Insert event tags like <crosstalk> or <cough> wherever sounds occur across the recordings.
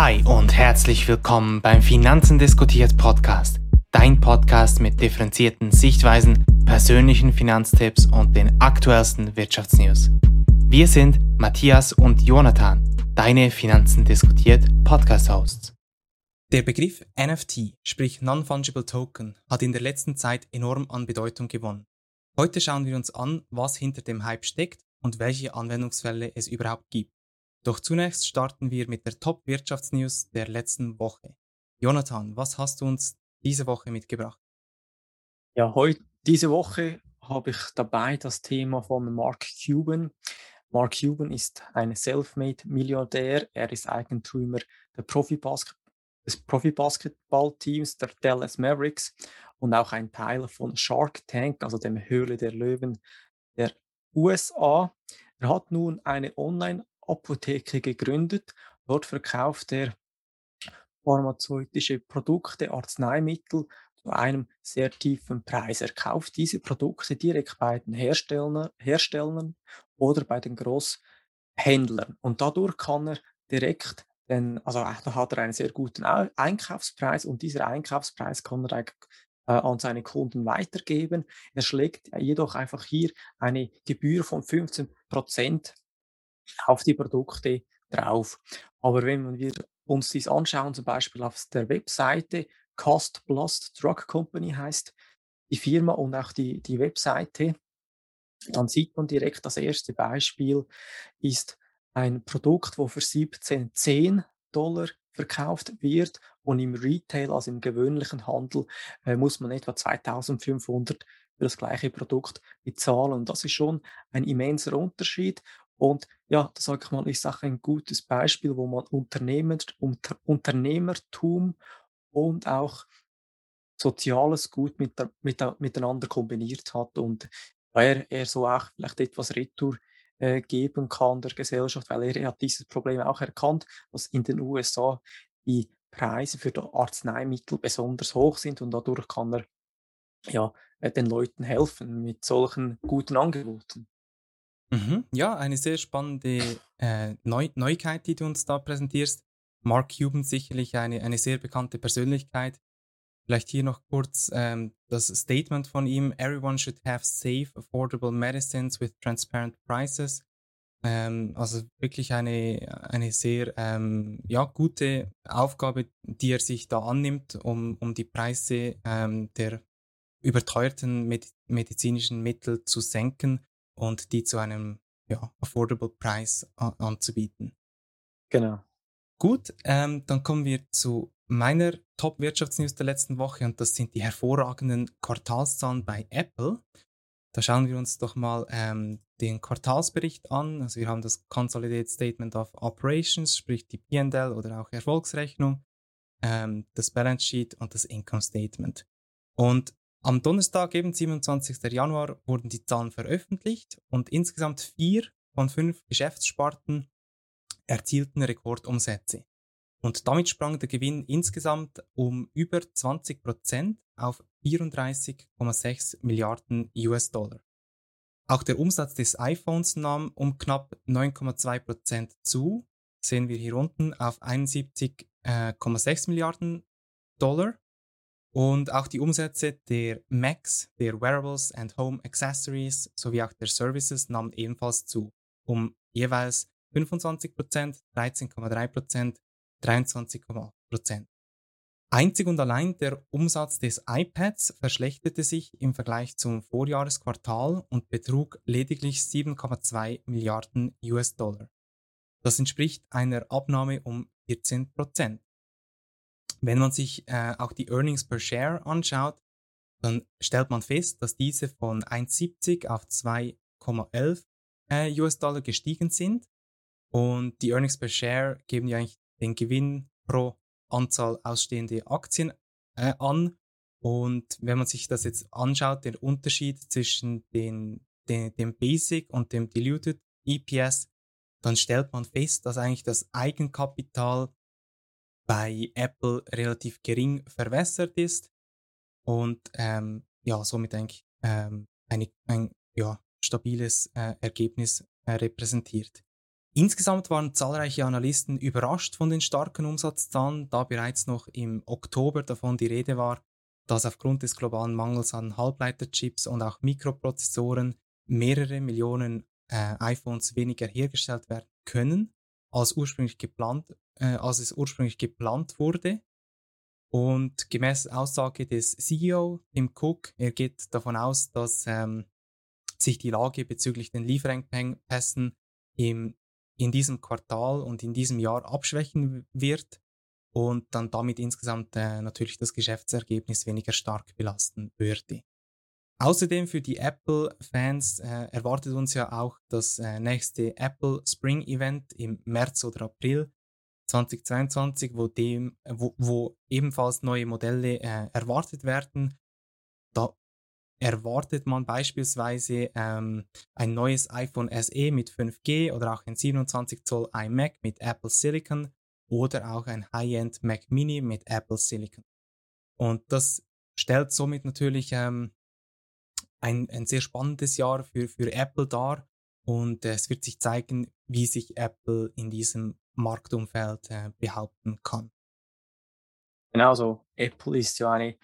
Hi und herzlich willkommen beim Finanzen diskutiert Podcast. Dein Podcast mit differenzierten Sichtweisen, persönlichen Finanztipps und den aktuellsten Wirtschaftsnews. Wir sind Matthias und Jonathan, deine Finanzen diskutiert Podcast-Hosts. Der Begriff NFT, sprich Non-Fungible Token, hat in der letzten Zeit enorm an Bedeutung gewonnen. Heute schauen wir uns an, was hinter dem Hype steckt und welche Anwendungsfälle es überhaupt gibt. Doch zunächst starten wir mit der Top-Wirtschaftsnews der letzten Woche. Jonathan, was hast du uns diese Woche mitgebracht? Ja, heute, diese Woche habe ich dabei das Thema von Mark Cuban. Mark Cuban ist ein Selfmade-Milliardär. Er ist Eigentümer Profi-Basket des Profi-Basketballteams der Dallas Mavericks und auch ein Teil von Shark Tank, also dem Höhle der Löwen der USA. Er hat nun eine Online-Apotheke gegründet. Dort verkauft er pharmazeutische Produkte, Arzneimittel zu einem sehr tiefen Preis. Er kauft diese Produkte direkt bei den Herstellern, oder bei den Großhändlern. Und dadurch kann er direkt denn, also da hat er einen sehr guten Einkaufspreis und dieser Einkaufspreis kann er äh, an seine Kunden weitergeben. Er schlägt jedoch einfach hier eine Gebühr von 15 Prozent auf die Produkte drauf. Aber wenn wir uns dies anschauen, zum Beispiel auf der Webseite Cost Plus Drug Company heißt die Firma und auch die, die Webseite, dann sieht man direkt, das erste Beispiel ist ein Produkt, wo für 17,10 Dollar verkauft wird und im Retail, also im gewöhnlichen Handel, äh, muss man etwa 2500 für das gleiche Produkt bezahlen. Und das ist schon ein immenser Unterschied. Und ja, das sage ich mal, ist auch ein gutes Beispiel, wo man Unternehmer, Unter, Unternehmertum und auch Soziales gut mit, mit, miteinander kombiniert hat und er, er so auch vielleicht etwas Retour äh, geben kann der Gesellschaft, weil er hat dieses Problem auch erkannt, dass in den USA die Preise für Arzneimittel besonders hoch sind und dadurch kann er ja, äh, den Leuten helfen mit solchen guten Angeboten. Mhm. Ja, eine sehr spannende äh, Neu Neuigkeit, die du uns da präsentierst. Mark Cuban sicherlich eine, eine sehr bekannte Persönlichkeit, Vielleicht hier noch kurz ähm, das Statement von ihm. Everyone should have safe, affordable medicines with transparent prices. Ähm, also wirklich eine, eine sehr ähm, ja, gute Aufgabe, die er sich da annimmt, um, um die Preise ähm, der überteuerten Med medizinischen Mittel zu senken und die zu einem ja, affordable Preis anzubieten. Genau. Gut, ähm, dann kommen wir zu meiner Top-Wirtschaftsnews der letzten Woche und das sind die hervorragenden Quartalszahlen bei Apple. Da schauen wir uns doch mal ähm, den Quartalsbericht an. Also wir haben das Consolidated Statement of Operations, sprich die P&L oder auch Erfolgsrechnung, ähm, das Balance Sheet und das Income Statement. Und am Donnerstag, eben 27. Januar, wurden die Zahlen veröffentlicht und insgesamt vier von fünf Geschäftssparten erzielten Rekordumsätze. Und damit sprang der Gewinn insgesamt um über 20% auf 34,6 Milliarden US-Dollar. Auch der Umsatz des iPhones nahm um knapp 9,2% zu, sehen wir hier unten auf 71,6 äh, Milliarden Dollar. Und auch die Umsätze der Macs, der Wearables and Home Accessories sowie auch der Services nahmen ebenfalls zu, um jeweils 25% 13,3% 23,8% Einzig und allein der Umsatz des iPads verschlechterte sich im Vergleich zum Vorjahresquartal und betrug lediglich 7,2 Milliarden US-Dollar. Das entspricht einer Abnahme um 14 Wenn man sich äh, auch die Earnings per Share anschaut, dann stellt man fest, dass diese von 1,70 auf 2,11 äh, US-Dollar gestiegen sind. Und die Earnings per Share geben ja eigentlich den Gewinn pro Anzahl ausstehende Aktien äh, an. Und wenn man sich das jetzt anschaut, den Unterschied zwischen den, den, dem Basic und dem Diluted EPS, dann stellt man fest, dass eigentlich das Eigenkapital bei Apple relativ gering verwässert ist und ähm, ja, somit eigentlich ähm, eine, ein ja, stabiles äh, Ergebnis äh, repräsentiert. Insgesamt waren zahlreiche Analysten überrascht von den starken Umsatzzahlen, da bereits noch im Oktober davon die Rede war, dass aufgrund des globalen Mangels an Halbleiterchips und auch Mikroprozessoren mehrere Millionen äh, iPhones weniger hergestellt werden können, als, ursprünglich geplant, äh, als es ursprünglich geplant wurde. Und gemäß Aussage des CEO Tim Cook, er geht davon aus, dass ähm, sich die Lage bezüglich den Lieferengpässen im, in diesem Quartal und in diesem Jahr abschwächen wird und dann damit insgesamt äh, natürlich das Geschäftsergebnis weniger stark belasten würde. Außerdem für die Apple-Fans äh, erwartet uns ja auch das äh, nächste Apple Spring Event im März oder April 2022, wo, dem, wo, wo ebenfalls neue Modelle äh, erwartet werden. Da erwartet man beispielsweise ähm, ein neues iPhone SE mit 5G oder auch ein 27 Zoll iMac mit Apple Silicon oder auch ein High-End Mac Mini mit Apple Silicon. Und das stellt somit natürlich ähm, ein, ein sehr spannendes Jahr für, für Apple dar und äh, es wird sich zeigen, wie sich Apple in diesem Marktumfeld äh, behaupten kann. Genau so. Apple ist ja eine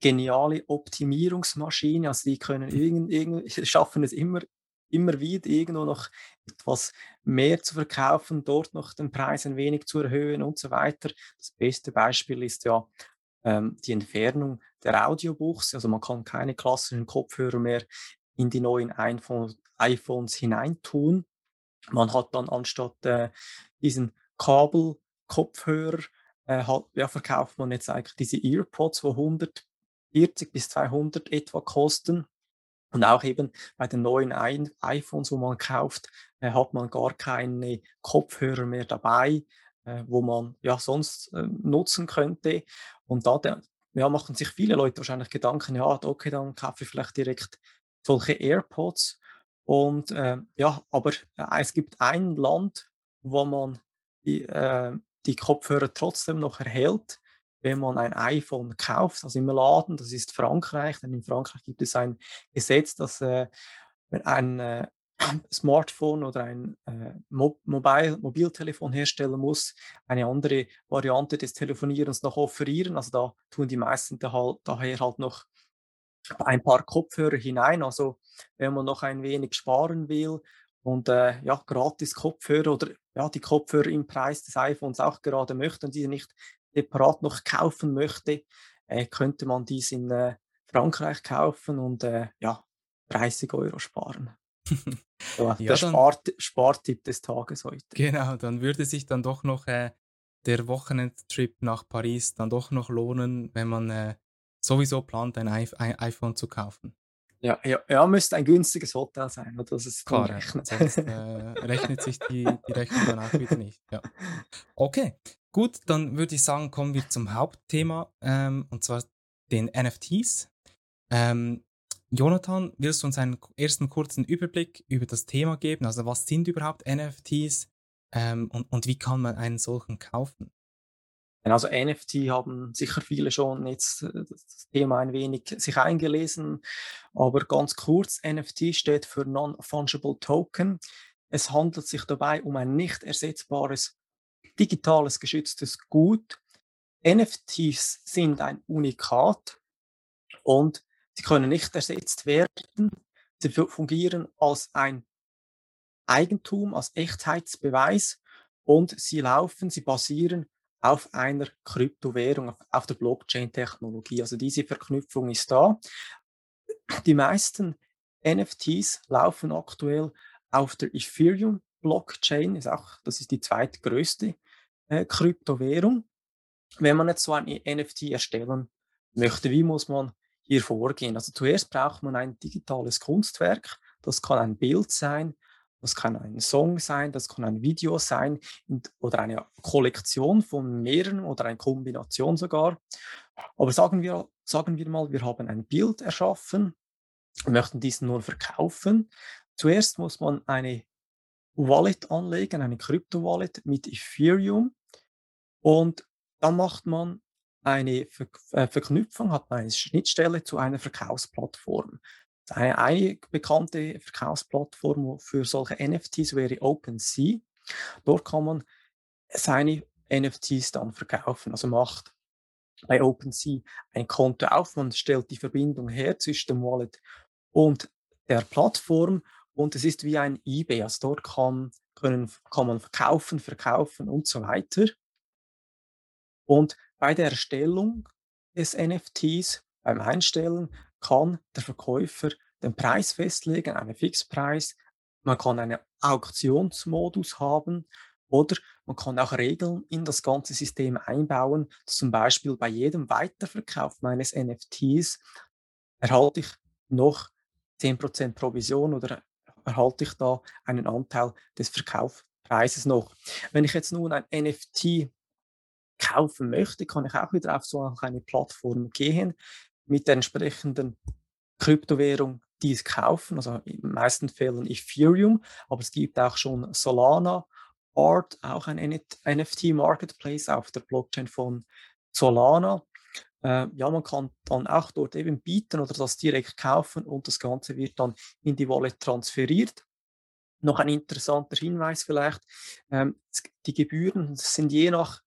geniale Optimierungsmaschine. Also die können irgend, irgend, <laughs> schaffen es immer, immer wieder irgendwo noch etwas mehr zu verkaufen, dort noch den Preis ein wenig zu erhöhen und so weiter. Das beste Beispiel ist ja ähm, die Entfernung der Audiobuchse. Also man kann keine klassischen Kopfhörer mehr in die neuen iPhone, iPhones hineintun. Man hat dann anstatt äh, diesen Kabelkopfhörer, äh, ja, verkauft man jetzt eigentlich diese Earpods, wo 140 bis 200 etwa kosten. Und auch eben bei den neuen iPhones, wo man kauft, äh, hat man gar keine Kopfhörer mehr dabei, äh, wo man ja sonst äh, nutzen könnte. Und da ja, machen sich viele Leute wahrscheinlich Gedanken, ja, okay, dann kaufe ich vielleicht direkt solche AirPods. Und äh, ja, aber äh, es gibt ein Land, wo man die, äh, die Kopfhörer trotzdem noch erhält, wenn man ein iPhone kauft, also im Laden, das ist Frankreich, denn in Frankreich gibt es ein Gesetz, dass äh, wenn ein äh, Smartphone oder ein äh, Mo Mobile Mobiltelefonhersteller muss eine andere Variante des Telefonierens noch offerieren. Also da tun die meisten da halt, daher halt noch ein paar Kopfhörer hinein. Also wenn man noch ein wenig sparen will und äh, ja, gratis Kopfhörer oder ja, die Kopfhörer im Preis des iPhones auch gerade möchte und diese nicht separat noch kaufen möchte, äh, könnte man dies in äh, Frankreich kaufen und äh, ja, 30 Euro sparen. <laughs> Ja, der Spart Spartipp des Tages heute. Genau, dann würde sich dann doch noch äh, der Wochenendtrip nach Paris dann doch noch lohnen, wenn man äh, sowieso plant, ein, I ein iPhone zu kaufen. Ja, ja, ja, müsste ein günstiges Hotel sein, oder? Das ist Klar, rechnet. sonst äh, rechnet sich die, die Rechnung dann auch wieder nicht. Ja. Okay, gut, dann würde ich sagen, kommen wir zum Hauptthema, ähm, und zwar den NFTs. Ähm, Jonathan, willst du uns einen ersten kurzen Überblick über das Thema geben? Also was sind überhaupt NFTs ähm, und, und wie kann man einen solchen kaufen? Also NFT haben sicher viele schon jetzt äh, das Thema ein wenig sich eingelesen, aber ganz kurz, NFT steht für Non-Fungible Token. Es handelt sich dabei um ein nicht ersetzbares digitales geschütztes Gut. NFTs sind ein Unikat und sie können nicht ersetzt werden. Sie fungieren als ein Eigentum, als Echtheitsbeweis und sie laufen, sie basieren auf einer Kryptowährung, auf, der Blockchain-Technologie. Also diese Verknüpfung ist da. Die meisten NFTs laufen aktuell auf der Ethereum Blockchain, ist auch, das ist die zweitgrößte äh, Kryptowährung. Wenn man jetzt so ein NFT erstellen möchte, wie muss man hier vorgehen? Also zuerst braucht man ein digitales Kunstwerk. Das kann ein Bild sein, das kann ein Song sein, das kann ein Video sein oder eine Kollektion von mehreren oder eine Kombination sogar. Aber sagen wir, sagen wir mal, wir haben ein Bild erschaffen, möchten dies nur verkaufen. Zuerst muss man eine Wallet anlegen, eine Krypto-Wallet mit Ethereum. Und dann macht man eine Ver äh, Verknüpfung, hat man eine Schnittstelle zu einer Verkaufsplattform. Eine, eine bekannte Verkaufsplattform für solche NFTs wäre OpenSea. Dort kann man seine NFTs dann verkaufen. Also macht bei OpenSea ein Konto auf, man stellt die Verbindung her zwischen dem Wallet und der Plattform und es ist wie ein eBay. Also dort kann, können, kann man verkaufen, verkaufen und so weiter. Und bei der Erstellung des NFTs, beim Einstellen, kann der Verkäufer den Preis festlegen, einen Fixpreis. Man kann einen Auktionsmodus haben oder man kann auch Regeln in das ganze System einbauen. Zum Beispiel bei jedem Weiterverkauf meines NFTs erhalte ich noch 10% Provision oder erhalte ich da einen Anteil des Verkaufspreises noch. Wenn ich jetzt nun ein NFT kaufen möchte, kann ich auch wieder auf so eine Plattform gehen mit der entsprechenden Kryptowährung dies kaufen, also in den meisten Fällen Ethereum, aber es gibt auch schon Solana, Art, auch ein NFT Marketplace auf der Blockchain von Solana. Äh, ja, man kann dann auch dort eben bieten oder das direkt kaufen und das Ganze wird dann in die Wallet transferiert. Noch ein interessanter Hinweis vielleicht, ähm, die Gebühren sind je nach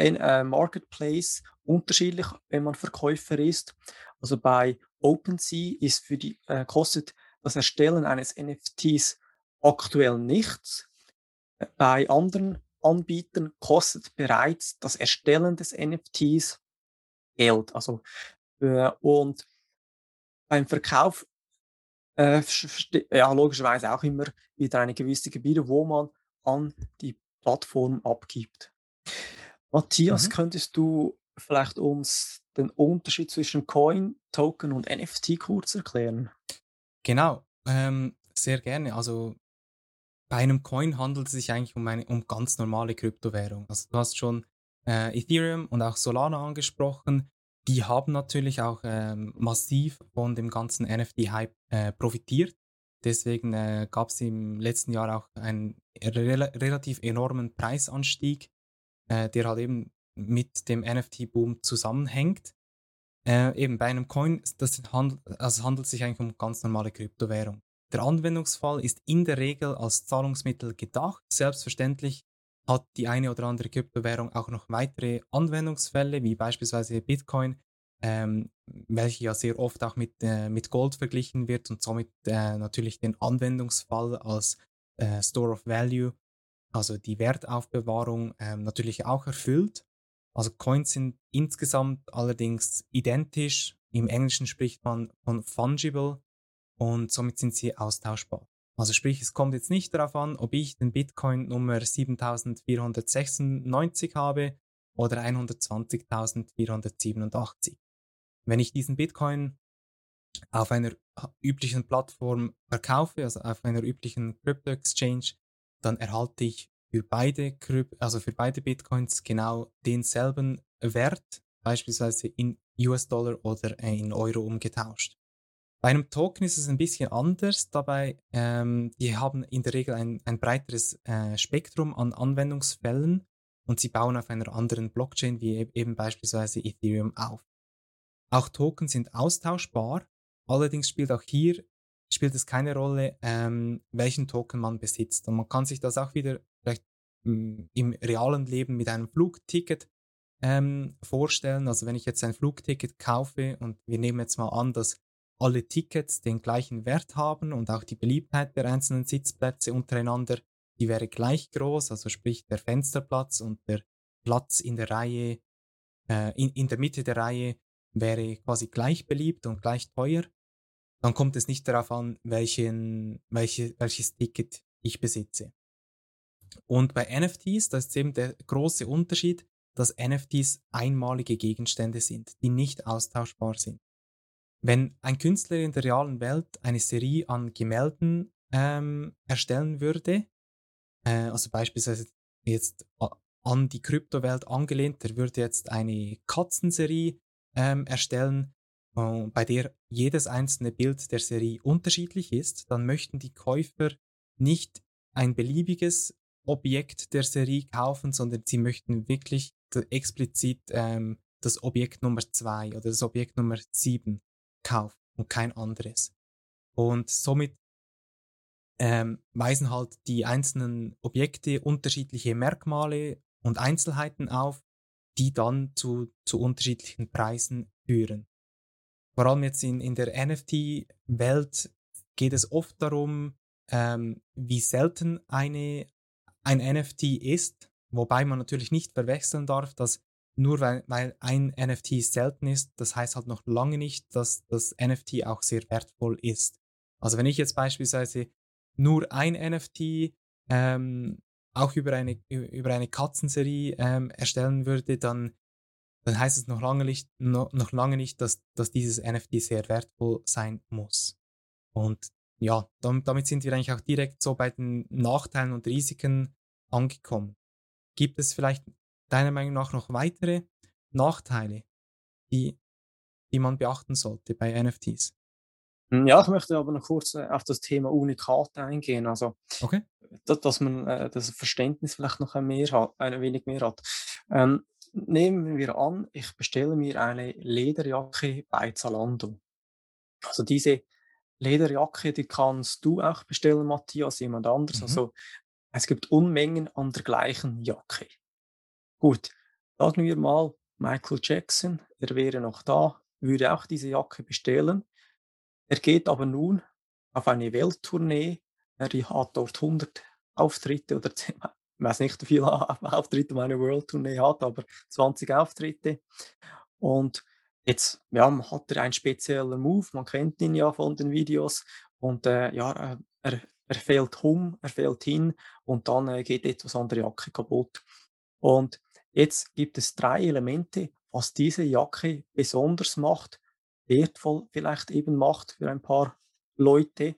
äh, Marketplace unterschiedlich, wenn man Verkäufer ist. Also bei OpenSea ist für die, äh, kostet das Erstellen eines NFTs aktuell nichts. Bei anderen Anbietern kostet bereits das Erstellen des NFTs Geld. Also, äh, und beim Verkauf äh, ja, logischerweise auch immer wieder eine gewisse Gebühr, wo man an die Plattform abgibt. Matthias, mhm. könntest du vielleicht uns den Unterschied zwischen Coin, Token und NFT kurz erklären? Genau, ähm, sehr gerne. Also bei einem Coin handelt es sich eigentlich um eine um ganz normale Kryptowährung. Also du hast schon äh, Ethereum und auch Solana angesprochen. Die haben natürlich auch ähm, massiv von dem ganzen NFT-Hype äh, profitiert. Deswegen äh, gab es im letzten Jahr auch einen rel relativ enormen Preisanstieg, äh, der halt eben mit dem NFT-Boom zusammenhängt. Äh, eben bei einem Coin, das handelt, also handelt sich eigentlich um ganz normale Kryptowährung. Der Anwendungsfall ist in der Regel als Zahlungsmittel gedacht. Selbstverständlich hat die eine oder andere Kryptowährung auch noch weitere Anwendungsfälle, wie beispielsweise Bitcoin, ähm, welche ja sehr oft auch mit, äh, mit Gold verglichen wird und somit äh, natürlich den Anwendungsfall als äh, Store of Value, also die Wertaufbewahrung, ähm, natürlich auch erfüllt. Also Coins sind insgesamt allerdings identisch. Im Englischen spricht man von fungible und somit sind sie austauschbar. Also sprich, es kommt jetzt nicht darauf an, ob ich den Bitcoin Nummer 7496 habe oder 120.487. Wenn ich diesen Bitcoin auf einer üblichen Plattform verkaufe, also auf einer üblichen Crypto Exchange, dann erhalte ich für beide, also für beide Bitcoins genau denselben Wert, beispielsweise in US-Dollar oder in Euro umgetauscht. Bei einem Token ist es ein bisschen anders. Dabei, ähm, die haben in der Regel ein, ein breiteres äh, Spektrum an Anwendungsfällen und sie bauen auf einer anderen Blockchain wie e-, eben beispielsweise Ethereum auf. Auch Token sind austauschbar. Allerdings spielt auch hier spielt es keine Rolle, ähm, welchen Token man besitzt. Und man kann sich das auch wieder vielleicht mm, im realen Leben mit einem Flugticket ähm, vorstellen. Also wenn ich jetzt ein Flugticket kaufe und wir nehmen jetzt mal an, dass alle Tickets den gleichen Wert haben und auch die Beliebtheit der einzelnen Sitzplätze untereinander, die wäre gleich groß, also sprich der Fensterplatz und der Platz in der Reihe, äh, in, in der Mitte der Reihe wäre quasi gleich beliebt und gleich teuer, dann kommt es nicht darauf an, welchen, welche, welches Ticket ich besitze. Und bei NFTs, das ist eben der große Unterschied, dass NFTs einmalige Gegenstände sind, die nicht austauschbar sind. Wenn ein Künstler in der realen Welt eine Serie an Gemälden ähm, erstellen würde, äh, also beispielsweise jetzt an die Kryptowelt angelehnt, der würde jetzt eine Katzenserie ähm, erstellen, äh, bei der jedes einzelne Bild der Serie unterschiedlich ist, dann möchten die Käufer nicht ein beliebiges Objekt der Serie kaufen, sondern sie möchten wirklich explizit ähm, das Objekt Nummer 2 oder das Objekt Nummer 7 kauft und kein anderes. Und somit ähm, weisen halt die einzelnen Objekte unterschiedliche Merkmale und Einzelheiten auf, die dann zu, zu unterschiedlichen Preisen führen. Vor allem jetzt in, in der NFT-Welt geht es oft darum, ähm, wie selten eine, ein NFT ist, wobei man natürlich nicht verwechseln darf, dass nur weil, weil ein NFT selten ist, das heißt halt noch lange nicht, dass das NFT auch sehr wertvoll ist. Also wenn ich jetzt beispielsweise nur ein NFT ähm, auch über eine, über eine Katzenserie ähm, erstellen würde, dann, dann heißt es noch lange nicht, noch, noch lange nicht dass, dass dieses NFT sehr wertvoll sein muss. Und ja, damit sind wir eigentlich auch direkt so bei den Nachteilen und Risiken angekommen. Gibt es vielleicht deiner Meinung nach noch weitere Nachteile, die, die man beachten sollte bei NFTs? Hm, ja, ich möchte aber noch kurz äh, auf das Thema Unikate eingehen. Also, okay. dass, dass man äh, das Verständnis vielleicht noch ein, mehr hat, ein wenig mehr hat. Ähm, nehmen wir an, ich bestelle mir eine Lederjacke bei Zalando. Also diese Lederjacke, die kannst du auch bestellen, Matthias, jemand anderes. Mhm. Also es gibt Unmengen an der gleichen Jacke. Gut, sagen wir mal, Michael Jackson, er wäre noch da, würde auch diese Jacke bestellen. Er geht aber nun auf eine Welttournee. Er hat dort 100 Auftritte oder <laughs> 10, ich weiß nicht, wie viele <laughs> Auftritte meine World Tournee hat, aber 20 Auftritte. Und Jetzt ja, hat er einen speziellen Move, man kennt ihn ja von den Videos und äh, ja, er, er fällt um, er fällt hin und dann äh, geht etwas an der Jacke kaputt. Und jetzt gibt es drei Elemente, was diese Jacke besonders macht, wertvoll vielleicht eben macht für ein paar Leute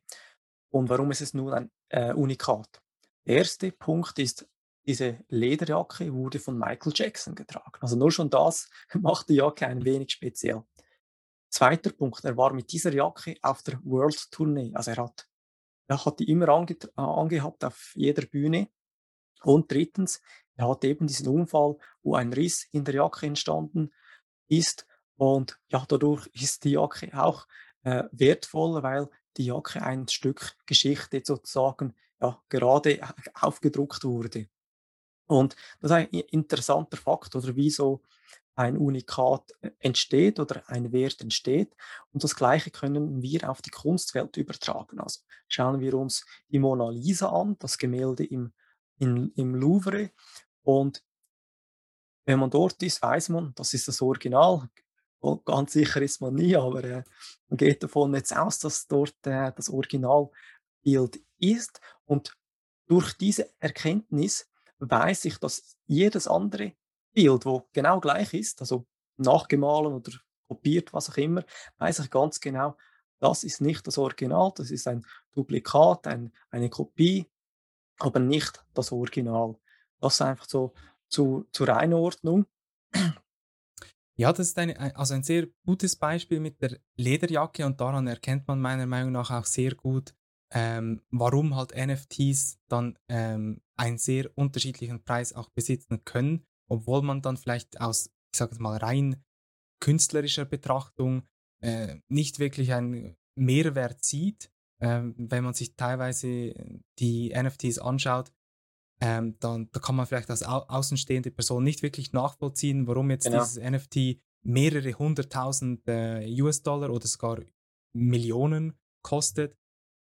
und warum ist es nun ein äh, Unikat. Der erste Punkt ist diese Lederjacke wurde von Michael Jackson getragen. Also nur schon das <laughs> macht die Jacke ein wenig speziell. Zweiter Punkt, er war mit dieser Jacke auf der World Tournee. Also er hat, er hat die immer ange, angehabt auf jeder Bühne. Und drittens, er hat eben diesen Unfall, wo ein Riss in der Jacke entstanden ist. Und ja, dadurch ist die Jacke auch äh, wertvoll, weil die Jacke ein Stück Geschichte sozusagen ja, gerade aufgedruckt wurde. Und das ist ein interessanter Fakt, oder wie so ein Unikat äh, entsteht oder ein Wert entsteht. Und das Gleiche können wir auf die Kunstwelt übertragen. Also schauen wir uns die Mona Lisa an, das Gemälde im, in, im Louvre. Und wenn man dort ist, weiß man, das ist das Original. Ganz sicher ist man nie, aber äh, man geht davon jetzt aus, dass dort äh, das Originalbild ist. Und durch diese Erkenntnis weiß ich, dass jedes andere Bild, wo genau gleich ist, also nachgemahlen oder kopiert, was auch immer, weiß ich ganz genau, das ist nicht das Original, das ist ein Duplikat, ein, eine Kopie, aber nicht das Original. Das ist einfach so zu, zur Einordnung. Ja, das ist eine, also ein sehr gutes Beispiel mit der Lederjacke und daran erkennt man meiner Meinung nach auch sehr gut, ähm, warum halt NFTs dann ähm, einen sehr unterschiedlichen Preis auch besitzen können, obwohl man dann vielleicht aus, ich sage mal, rein künstlerischer Betrachtung äh, nicht wirklich einen Mehrwert sieht. Ähm, wenn man sich teilweise die NFTs anschaut, ähm, dann da kann man vielleicht als au außenstehende Person nicht wirklich nachvollziehen, warum jetzt genau. dieses NFT mehrere hunderttausend äh, US-Dollar oder sogar Millionen kostet.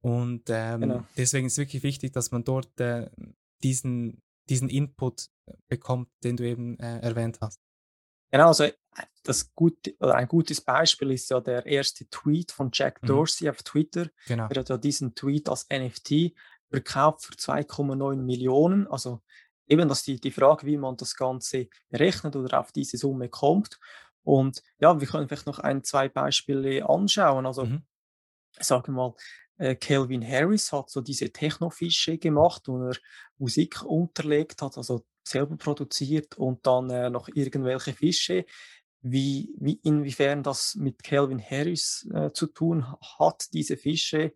Und ähm, genau. deswegen ist es wirklich wichtig, dass man dort äh, diesen, diesen Input äh, bekommt, den du eben äh, erwähnt hast. Genau, also äh, das gute, oder ein gutes Beispiel ist ja der erste Tweet von Jack mhm. Dorsey mhm. auf Twitter. Genau. Er hat ja diesen Tweet als NFT verkauft für 2,9 Millionen. Also eben das die, die Frage, wie man das Ganze berechnet oder auf diese Summe kommt. Und ja, wir können vielleicht noch ein, zwei Beispiele anschauen. Also mhm. sagen wir mal, Calvin Harris hat so diese Technofische gemacht, wo er Musik unterlegt hat, also selber produziert und dann äh, noch irgendwelche Fische. Wie, wie, inwiefern das mit Calvin Harris äh, zu tun hat, diese Fische,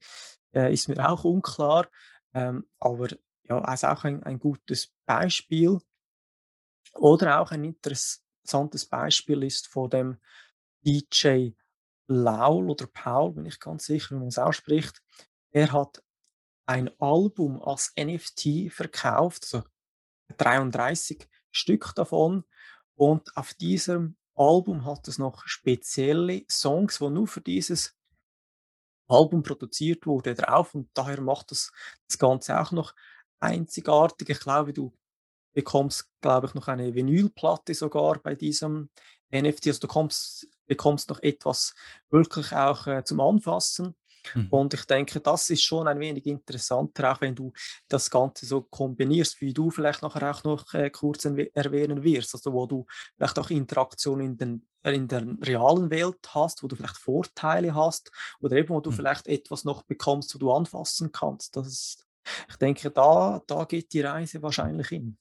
äh, ist mir auch unklar. Ähm, aber ja, also auch ein, ein gutes Beispiel. Oder auch ein interessantes Beispiel ist von dem DJ Laul oder Paul, bin ich ganz sicher, wie man es ausspricht. Er hat ein Album als NFT verkauft, also 33 Stück davon. Und auf diesem Album hat es noch spezielle Songs, wo nur für dieses Album produziert wurde, drauf. Und daher macht das, das Ganze auch noch einzigartig. Ich glaube, du bekommst, glaube ich, noch eine Vinylplatte sogar bei diesem NFT. Also du kommst, bekommst noch etwas wirklich auch äh, zum Anfassen. Mhm. Und ich denke, das ist schon ein wenig interessanter, auch wenn du das Ganze so kombinierst, wie du vielleicht nachher auch noch äh, kurz erwähnen wirst, also wo du vielleicht auch Interaktion in, den, in der realen Welt hast, wo du vielleicht Vorteile hast oder eben wo du mhm. vielleicht etwas noch bekommst, wo du anfassen kannst. Das ist, ich denke, da, da geht die Reise wahrscheinlich hin.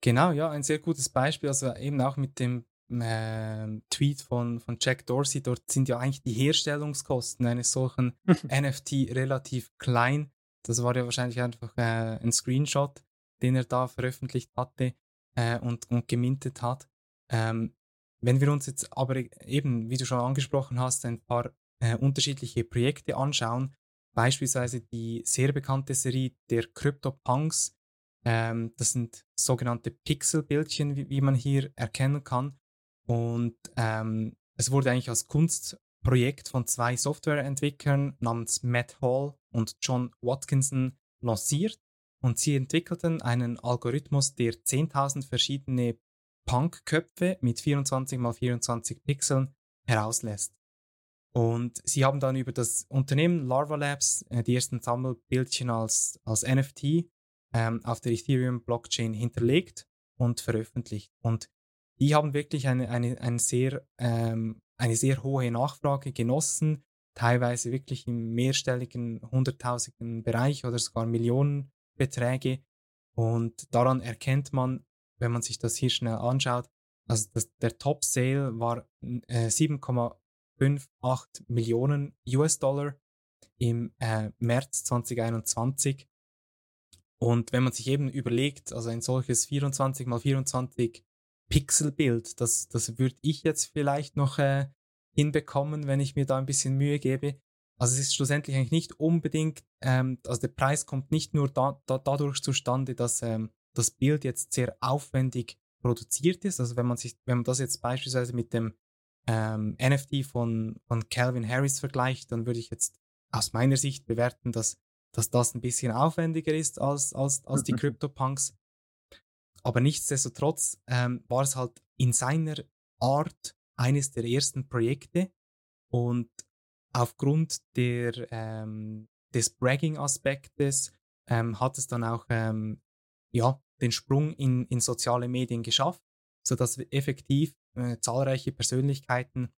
Genau, ja, ein sehr gutes Beispiel. Also eben auch mit dem äh, Tweet von, von Jack Dorsey, dort sind ja eigentlich die Herstellungskosten eines solchen <laughs> NFT relativ klein. Das war ja wahrscheinlich einfach äh, ein Screenshot, den er da veröffentlicht hatte äh, und, und gemintet hat. Ähm, wenn wir uns jetzt aber eben, wie du schon angesprochen hast, ein paar äh, unterschiedliche Projekte anschauen, beispielsweise die sehr bekannte Serie der CryptoPunks, ähm, das sind sogenannte Pixelbildchen, wie, wie man hier erkennen kann. Und ähm, es wurde eigentlich als Kunstprojekt von zwei Softwareentwicklern namens Matt Hall und John Watkinson lanciert. Und sie entwickelten einen Algorithmus, der 10.000 verschiedene Punk-Köpfe mit 24 x 24 Pixeln herauslässt. Und sie haben dann über das Unternehmen Larva Labs äh, die ersten Sammelbildchen als, als NFT ähm, auf der Ethereum-Blockchain hinterlegt und veröffentlicht. Und die haben wirklich eine, eine, eine, sehr, ähm, eine sehr hohe Nachfrage genossen, teilweise wirklich im mehrstelligen, hunderttausenden Bereich oder sogar Millionenbeträge. Und daran erkennt man, wenn man sich das hier schnell anschaut, also das, der Top-Sale war äh, 7,58 Millionen US-Dollar im äh, März 2021. Und wenn man sich eben überlegt, also ein solches 24 mal 24 Pixelbild. Das, das würde ich jetzt vielleicht noch äh, hinbekommen, wenn ich mir da ein bisschen Mühe gebe. Also es ist schlussendlich eigentlich nicht unbedingt, ähm, also der Preis kommt nicht nur da, da, dadurch zustande, dass ähm, das Bild jetzt sehr aufwendig produziert ist. Also wenn man sich, wenn man das jetzt beispielsweise mit dem ähm, NFT von, von Calvin Harris vergleicht, dann würde ich jetzt aus meiner Sicht bewerten, dass, dass das ein bisschen aufwendiger ist als, als, als die CryptoPunks. Aber nichtsdestotrotz ähm, war es halt in seiner Art eines der ersten Projekte. Und aufgrund der, ähm, des Bragging-Aspektes ähm, hat es dann auch ähm, ja, den Sprung in, in soziale Medien geschafft, sodass effektiv äh, zahlreiche Persönlichkeiten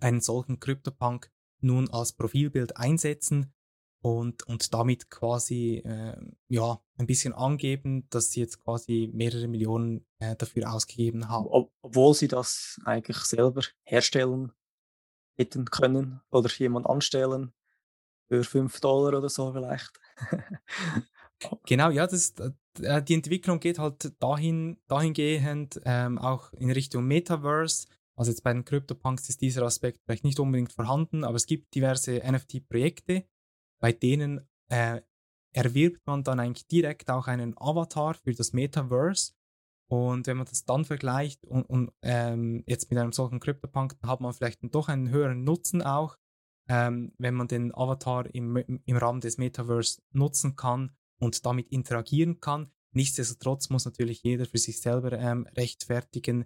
einen solchen CryptoPunk nun als Profilbild einsetzen und, und damit quasi äh, ja, ein bisschen angeben, dass sie jetzt quasi mehrere Millionen äh, dafür ausgegeben haben. Ob, obwohl sie das eigentlich selber herstellen hätten können oder jemand anstellen für 5 Dollar oder so vielleicht. <laughs> genau, ja, das, äh, die Entwicklung geht halt dahin, dahingehend ähm, auch in Richtung Metaverse. Also jetzt bei den CryptoPunks ist dieser Aspekt vielleicht nicht unbedingt vorhanden, aber es gibt diverse NFT-Projekte, bei denen äh, erwirbt man dann eigentlich direkt auch einen Avatar für das Metaverse. Und wenn man das dann vergleicht und, und ähm, jetzt mit einem solchen CryptoPunk, dann hat man vielleicht doch einen höheren Nutzen auch, ähm, wenn man den Avatar im, im Rahmen des Metaverse nutzen kann und damit interagieren kann. Nichtsdestotrotz muss natürlich jeder für sich selber ähm, rechtfertigen,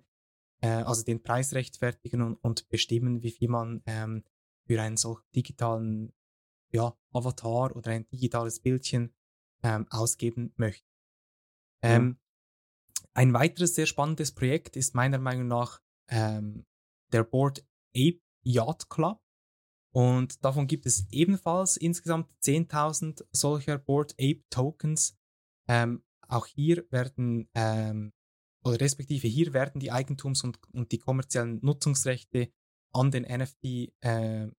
äh, also den Preis rechtfertigen und, und bestimmen, wie viel man ähm, für einen solchen digitalen ja, Avatar oder ein digitales Bildchen ähm, ausgeben möchte. Ähm, ja. Ein weiteres sehr spannendes Projekt ist meiner Meinung nach ähm, der Board Ape Yacht Club. Und davon gibt es ebenfalls insgesamt 10.000 solcher Board Ape Tokens. Ähm, auch hier werden, ähm, oder respektive hier werden die Eigentums- und, und die kommerziellen Nutzungsrechte an den NFT äh,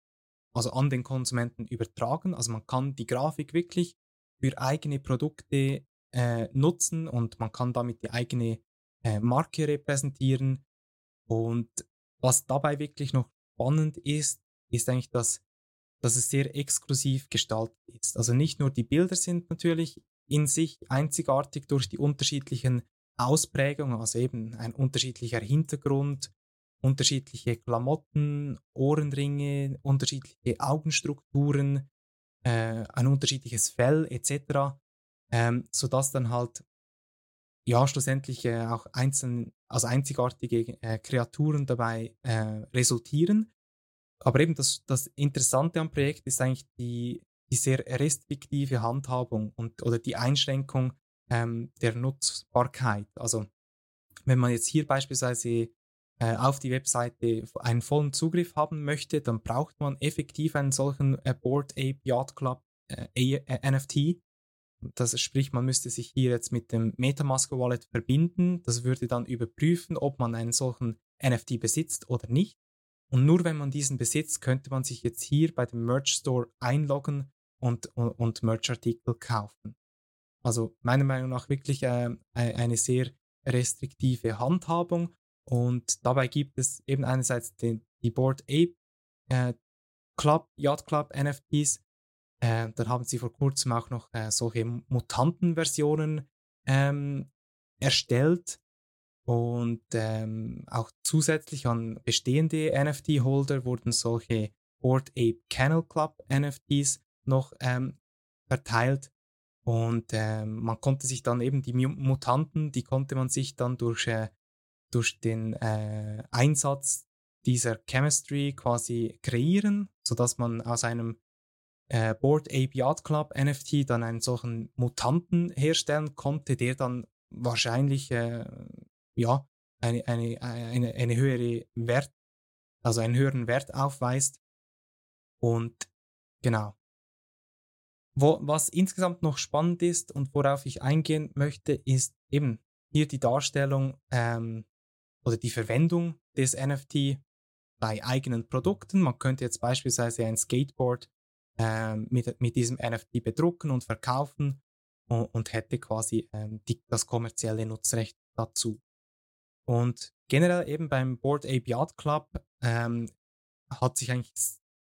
also an den Konsumenten übertragen. Also man kann die Grafik wirklich für eigene Produkte äh, nutzen und man kann damit die eigene äh, Marke repräsentieren. Und was dabei wirklich noch spannend ist, ist eigentlich, dass dass es sehr exklusiv gestaltet ist. Also nicht nur die Bilder sind natürlich in sich einzigartig durch die unterschiedlichen Ausprägungen, also eben ein unterschiedlicher Hintergrund, unterschiedliche Klamotten, Ohrenringe, unterschiedliche Augenstrukturen, äh, ein unterschiedliches Fell etc., ähm, sodass dann halt ja schlussendlich äh, auch einzeln, also einzigartige äh, Kreaturen dabei äh, resultieren. Aber eben das, das Interessante am Projekt ist eigentlich die, die sehr restriktive Handhabung und oder die Einschränkung ähm, der Nutzbarkeit. Also wenn man jetzt hier beispielsweise äh, auf die Webseite einen vollen Zugriff haben möchte, dann braucht man effektiv einen solchen äh, Board Ape Yacht Club äh, NFT. Das sprich, man müsste sich hier jetzt mit dem Metamask Wallet verbinden. Das würde dann überprüfen, ob man einen solchen NFT besitzt oder nicht. Und nur wenn man diesen besitzt, könnte man sich jetzt hier bei dem Merch Store einloggen und, und, und Merch-Artikel kaufen. Also meiner Meinung nach wirklich äh, eine sehr restriktive Handhabung und dabei gibt es eben einerseits den, die Board Ape äh, Club, Yacht Club NFTs. Äh, dann haben sie vor kurzem auch noch äh, solche Mutanten-Versionen ähm, erstellt. Und ähm, auch zusätzlich an bestehende NFT-Holder wurden solche Board Ape Kennel Club NFTs noch ähm, verteilt. Und ähm, man konnte sich dann eben die Mutanten, die konnte man sich dann durch äh, durch den äh, Einsatz dieser Chemistry quasi kreieren, sodass man aus einem äh, Board Ape Yacht Club NFT dann einen solchen Mutanten herstellen konnte, der dann wahrscheinlich äh, ja eine, eine, eine, eine höhere Wert, also einen höheren Wert aufweist. Und genau. Wo, was insgesamt noch spannend ist und worauf ich eingehen möchte, ist eben hier die Darstellung ähm, oder die Verwendung des NFT bei eigenen Produkten. Man könnte jetzt beispielsweise ein Skateboard äh, mit, mit diesem NFT bedrucken und verkaufen und, und hätte quasi ähm, die, das kommerzielle Nutzrecht dazu. Und generell eben beim Board Ape Yacht Club ähm, hat sich eigentlich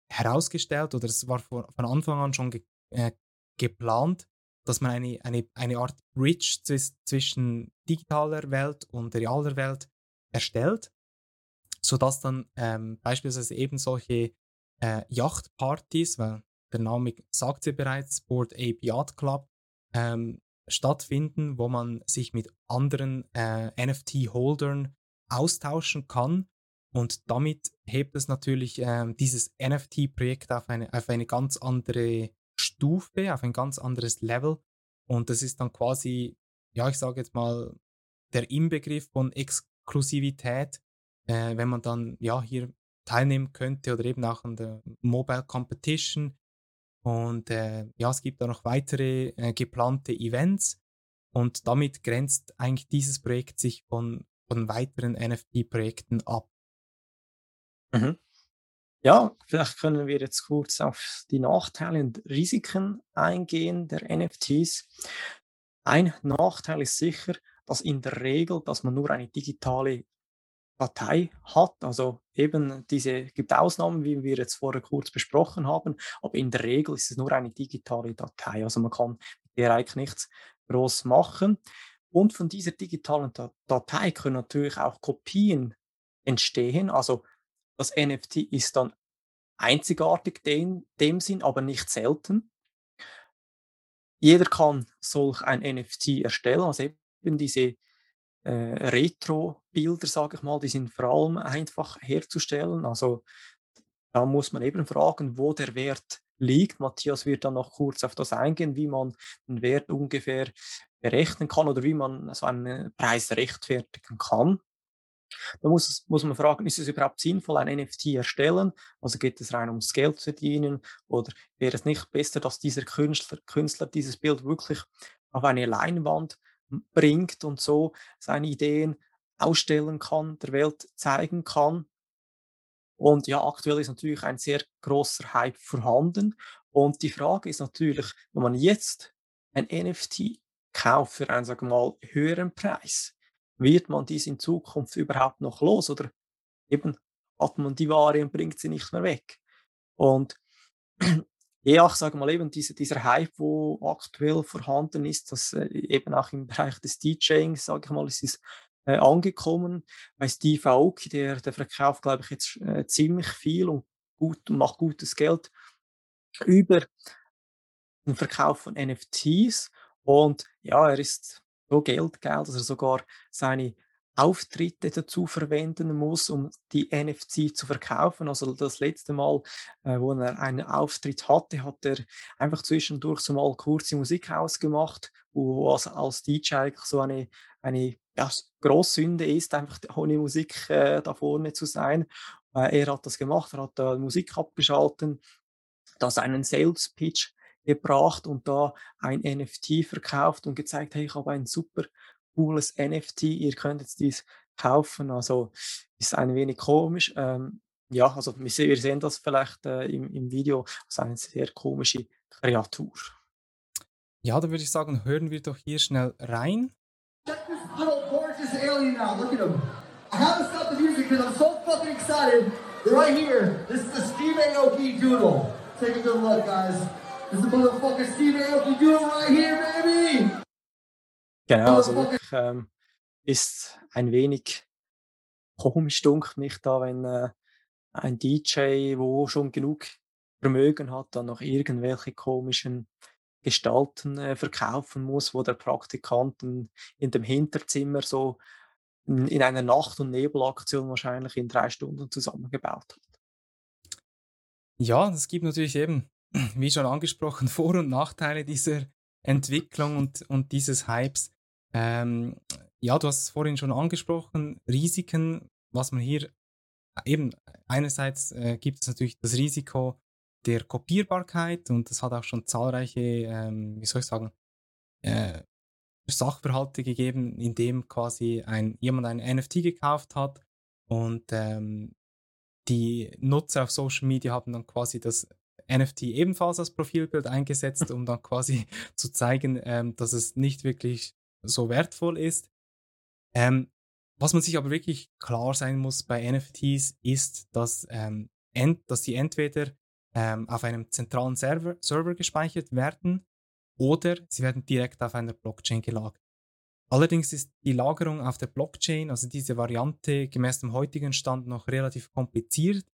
herausgestellt, oder es war von, von Anfang an schon ge, äh, geplant, dass man eine, eine, eine Art Bridge zwischen digitaler Welt und realer Welt erstellt, sodass dann ähm, beispielsweise eben solche äh, Yachtpartys, weil der Name sagt sie bereits, Board Ape Yacht Club, ähm, stattfinden, wo man sich mit anderen äh, NFT-Holdern austauschen kann. Und damit hebt es natürlich äh, dieses NFT-Projekt auf eine, auf eine ganz andere Stufe, auf ein ganz anderes Level. Und das ist dann quasi, ja, ich sage jetzt mal, der Inbegriff von Ex Exklusivität, äh, wenn man dann ja hier teilnehmen könnte oder eben auch an der Mobile Competition. Und äh, ja, es gibt da noch weitere äh, geplante Events und damit grenzt eigentlich dieses Projekt sich von, von weiteren NFT-Projekten ab. Mhm. Ja, vielleicht können wir jetzt kurz auf die Nachteile und Risiken eingehen der NFTs. Ein Nachteil ist sicher, dass in der Regel, dass man nur eine digitale Datei hat. Also eben diese gibt Ausnahmen, wie wir jetzt vorher kurz besprochen haben, aber in der Regel ist es nur eine digitale Datei. Also man kann mit der eigentlich nichts groß machen. Und von dieser digitalen Datei können natürlich auch Kopien entstehen. Also das NFT ist dann einzigartig in dem Sinn, aber nicht selten. Jeder kann solch ein NFT erstellen, also eben diese äh, Retro-Bilder, sage ich mal, die sind vor allem einfach herzustellen. Also da muss man eben fragen, wo der Wert liegt. Matthias wird dann noch kurz auf das eingehen, wie man den Wert ungefähr berechnen kann oder wie man so einen Preis rechtfertigen kann. Da muss, muss man fragen, ist es überhaupt sinnvoll, ein NFT erstellen? Also geht es rein ums Geld zu verdienen? Oder wäre es nicht besser, dass dieser Künstler, Künstler dieses Bild wirklich auf eine Leinwand bringt und so seine Ideen ausstellen kann, der Welt zeigen kann. Und ja, aktuell ist natürlich ein sehr großer Hype vorhanden. Und die Frage ist natürlich, wenn man jetzt ein NFT kauft für einen, sagen wir mal, höheren Preis, wird man dies in Zukunft überhaupt noch los oder eben hat man die Ware und bringt sie nicht mehr weg? Und ja, ich sage mal eben, diese, dieser Hype, wo aktuell vorhanden ist, dass äh, eben auch im Bereich des DJing, sage ich mal, ist äh, angekommen. Bei Steve Aoki, der, der verkauft, glaube ich, jetzt äh, ziemlich viel und gut und macht gutes Geld über den Verkauf von NFTs. Und ja, er ist so Geldgeld, dass er sogar seine Auftritte dazu verwenden muss, um die NFC zu verkaufen. Also das letzte Mal, äh, wo er einen Auftritt hatte, hat er einfach zwischendurch so mal kurze Musik ausgemacht, wo als, als DJ so eine, eine ja, Großsünde ist, einfach ohne Musik äh, da vorne zu sein. Äh, er hat das gemacht, er hat da Musik abgeschalten, da seinen Sales Pitch gebracht und da ein NFT verkauft und gezeigt, hey, ich habe ein super cooles NFT, ihr könnt jetzt dies kaufen. Also ist ein wenig komisch. Ähm, ja, also wir, sehen das vielleicht äh, im, im Video als eine sehr komische Kreatur. Ja, da würde ich sagen, hören wir doch hier schnell rein. Check this little gorgeous alien out. Look at him. I haven't stopped the music because I'm so fucking excited. They're right here. This is the Steve Aoki Doodle. Take a good look, guys. This is the motherfucking Steve Aoki Doodle right here, baby. Genau, also wirklich ähm, ist ein wenig komisch, dunkelt mich da, wenn äh, ein DJ, wo schon genug Vermögen hat, dann noch irgendwelche komischen Gestalten äh, verkaufen muss, wo der Praktikant in, in dem Hinterzimmer so in, in einer Nacht- und Nebelaktion wahrscheinlich in drei Stunden zusammengebaut hat. Ja, es gibt natürlich eben, <clears throat> wie schon angesprochen, Vor- und Nachteile dieser Entwicklung und, und dieses Hypes. Ähm, ja, du hast es vorhin schon angesprochen, Risiken, was man hier eben einerseits äh, gibt es natürlich das Risiko der Kopierbarkeit und das hat auch schon zahlreiche, ähm, wie soll ich sagen, äh, Sachverhalte gegeben, in dem quasi ein, jemand ein NFT gekauft hat und ähm, die Nutzer auf Social Media haben dann quasi das NFT ebenfalls als Profilbild eingesetzt, um dann quasi <laughs> zu zeigen, ähm, dass es nicht wirklich so wertvoll ist. Ähm, was man sich aber wirklich klar sein muss bei NFTs ist, dass, ähm, ent, dass sie entweder ähm, auf einem zentralen Server, Server gespeichert werden oder sie werden direkt auf einer Blockchain gelagert. Allerdings ist die Lagerung auf der Blockchain, also diese Variante gemäß dem heutigen Stand noch relativ kompliziert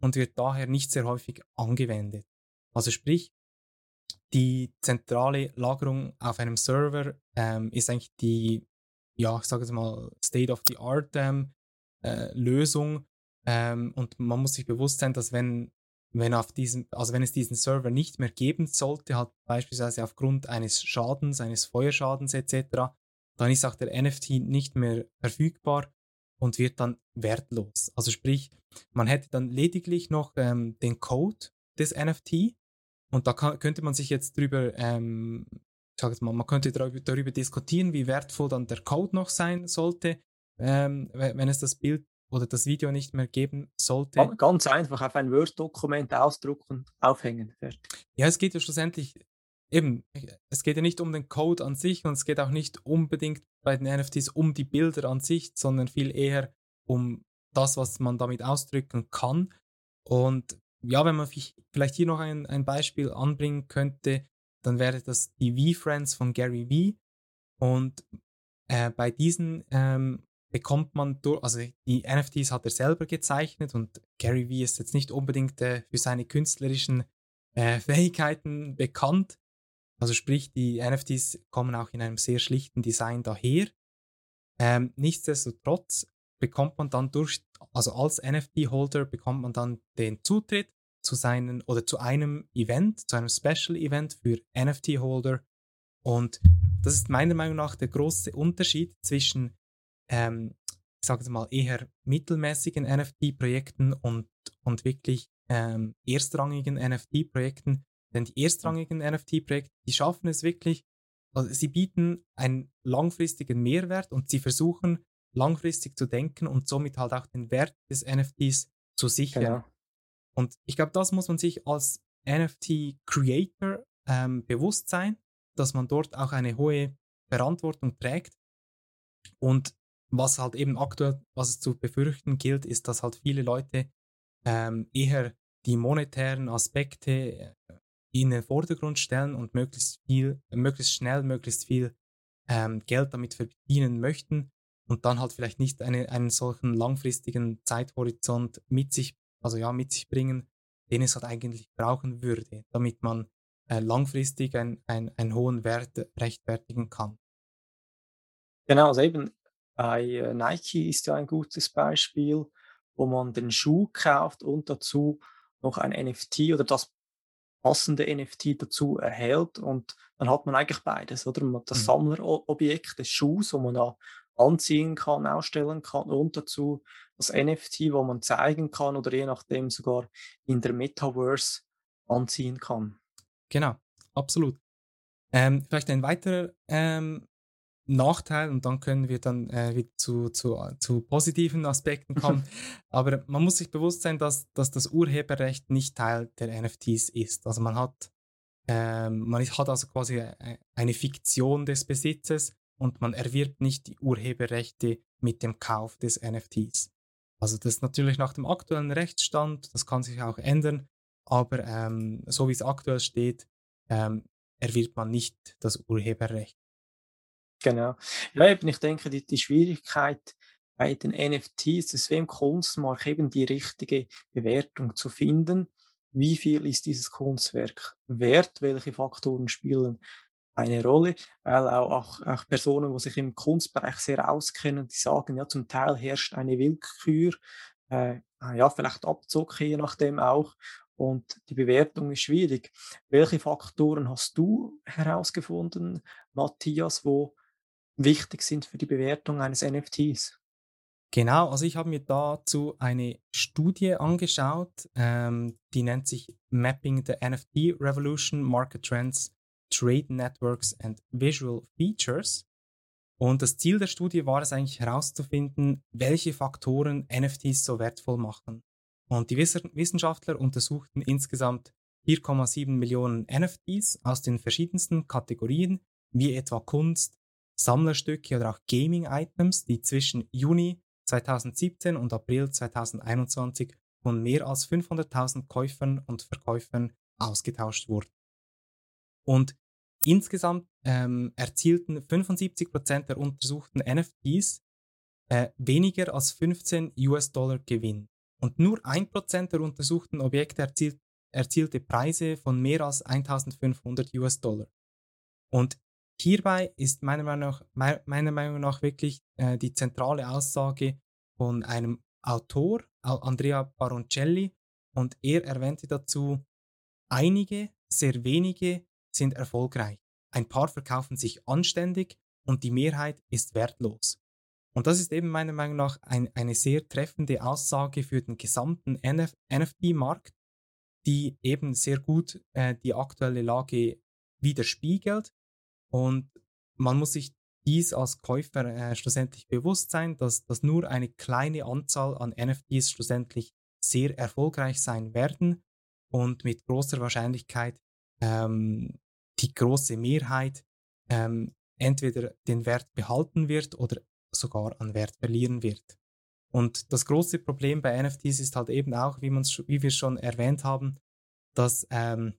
und wird daher nicht sehr häufig angewendet. Also sprich, die zentrale Lagerung auf einem Server ähm, ist eigentlich die, ja, ich sage es mal, State-of-the-Art ähm, äh, Lösung. Ähm, und man muss sich bewusst sein, dass wenn, wenn auf diesem, also wenn es diesen Server nicht mehr geben sollte, halt beispielsweise aufgrund eines Schadens, eines Feuerschadens etc., dann ist auch der NFT nicht mehr verfügbar und wird dann wertlos. Also sprich, man hätte dann lediglich noch ähm, den Code des NFT, und da kann, könnte man sich jetzt drüber, ähm, ich sage jetzt mal, man könnte darüber, darüber, diskutieren, wie wertvoll dann der Code noch sein sollte, ähm, wenn es das Bild oder das Video nicht mehr geben sollte. Ganz einfach auf ein Word-Dokument ausdrucken, aufhängen. Fertig. Ja, es geht ja schlussendlich eben, es geht ja nicht um den Code an sich und es geht auch nicht unbedingt bei den NFTs um die Bilder an sich, sondern viel eher um das, was man damit ausdrücken kann. Und ja, wenn man vielleicht hier noch ein, ein Beispiel anbringen könnte, dann wäre das die V-Friends von Gary V. Und äh, bei diesen ähm, bekommt man durch, also die NFTs hat er selber gezeichnet und Gary V ist jetzt nicht unbedingt äh, für seine künstlerischen äh, Fähigkeiten bekannt. Also sprich, die NFTs kommen auch in einem sehr schlichten Design daher. Ähm, nichtsdestotrotz bekommt man dann durch, also als NFT-Holder bekommt man dann den Zutritt zu seinen oder zu einem Event, zu einem Special-Event für NFT-Holder. Und das ist meiner Meinung nach der große Unterschied zwischen, ähm, ich sage mal, eher mittelmäßigen NFT-Projekten und, und wirklich ähm, erstrangigen NFT-Projekten. Denn die erstrangigen NFT-Projekte, die schaffen es wirklich, also sie bieten einen langfristigen Mehrwert und sie versuchen langfristig zu denken und somit halt auch den Wert des NFTs zu sichern. Genau. Und ich glaube, das muss man sich als NFT-Creator ähm, bewusst sein, dass man dort auch eine hohe Verantwortung trägt. Und was halt eben aktuell, was es zu befürchten gilt, ist, dass halt viele Leute ähm, eher die monetären Aspekte äh, in den Vordergrund stellen und möglichst viel, möglichst schnell, möglichst viel ähm, Geld damit verdienen möchten und dann halt vielleicht nicht eine, einen solchen langfristigen Zeithorizont mit sich, also ja, mit sich bringen, den es halt eigentlich brauchen würde, damit man äh, langfristig ein, ein, einen hohen Wert rechtfertigen kann. Genau, also eben bei äh, Nike ist ja ein gutes Beispiel, wo man den Schuh kauft und dazu noch ein NFT oder das passende NFT dazu erhält und dann hat man eigentlich beides, oder? Man hat das mhm. Sammlerobjekt des Schuhs, wo man da anziehen kann, ausstellen kann und dazu das NFT, wo man zeigen kann oder je nachdem sogar in der Metaverse anziehen kann. Genau, absolut. Ähm, vielleicht ein weiterer ähm, Nachteil und dann können wir dann äh, wieder zu, zu, zu positiven Aspekten kommen. <laughs> Aber man muss sich bewusst sein, dass, dass das Urheberrecht nicht Teil der NFTs ist. Also man hat, ähm, man hat also quasi äh, eine Fiktion des Besitzes und man erwirbt nicht die Urheberrechte mit dem Kauf des NFTs. Also das ist natürlich nach dem aktuellen Rechtsstand, das kann sich auch ändern, aber ähm, so wie es aktuell steht, ähm, erwirbt man nicht das Urheberrecht. Genau. Ja, eben, ich denke, die, die Schwierigkeit bei den NFTs ist im Kunstmarkt eben die richtige Bewertung zu finden. Wie viel ist dieses Kunstwerk wert? Welche Faktoren spielen eine Rolle? Weil auch, auch, Personen, die sich im Kunstbereich sehr auskennen, die sagen, ja, zum Teil herrscht eine Willkür, äh, ja, vielleicht Abzocke, je nachdem auch. Und die Bewertung ist schwierig. Welche Faktoren hast du herausgefunden, Matthias, wo wichtig sind für die Bewertung eines NFTs? Genau, also ich habe mir dazu eine Studie angeschaut, ähm, die nennt sich Mapping the NFT Revolution, Market Trends, Trade Networks and Visual Features. Und das Ziel der Studie war es eigentlich herauszufinden, welche Faktoren NFTs so wertvoll machen. Und die Wissenschaftler untersuchten insgesamt 4,7 Millionen NFTs aus den verschiedensten Kategorien, wie etwa Kunst, Sammlerstücke oder auch Gaming-Items, die zwischen Juni 2017 und April 2021 von mehr als 500.000 Käufern und Verkäufern ausgetauscht wurden. Und insgesamt ähm, erzielten 75% der untersuchten NFTs äh, weniger als 15 US-Dollar Gewinn. Und nur 1% der untersuchten Objekte erzielt, erzielte Preise von mehr als 1500 US-Dollar. Und Hierbei ist meiner Meinung nach, meiner Meinung nach wirklich äh, die zentrale Aussage von einem Autor, Andrea Baroncelli, und er erwähnte dazu, einige, sehr wenige sind erfolgreich. Ein paar verkaufen sich anständig und die Mehrheit ist wertlos. Und das ist eben meiner Meinung nach ein, eine sehr treffende Aussage für den gesamten NF NFT-Markt, die eben sehr gut äh, die aktuelle Lage widerspiegelt und man muss sich dies als Käufer äh, schlussendlich bewusst sein, dass, dass nur eine kleine Anzahl an NFTs schlussendlich sehr erfolgreich sein werden und mit großer Wahrscheinlichkeit ähm, die große Mehrheit ähm, entweder den Wert behalten wird oder sogar an Wert verlieren wird. Und das große Problem bei NFTs ist halt eben auch, wie, wie wir schon erwähnt haben, dass ähm,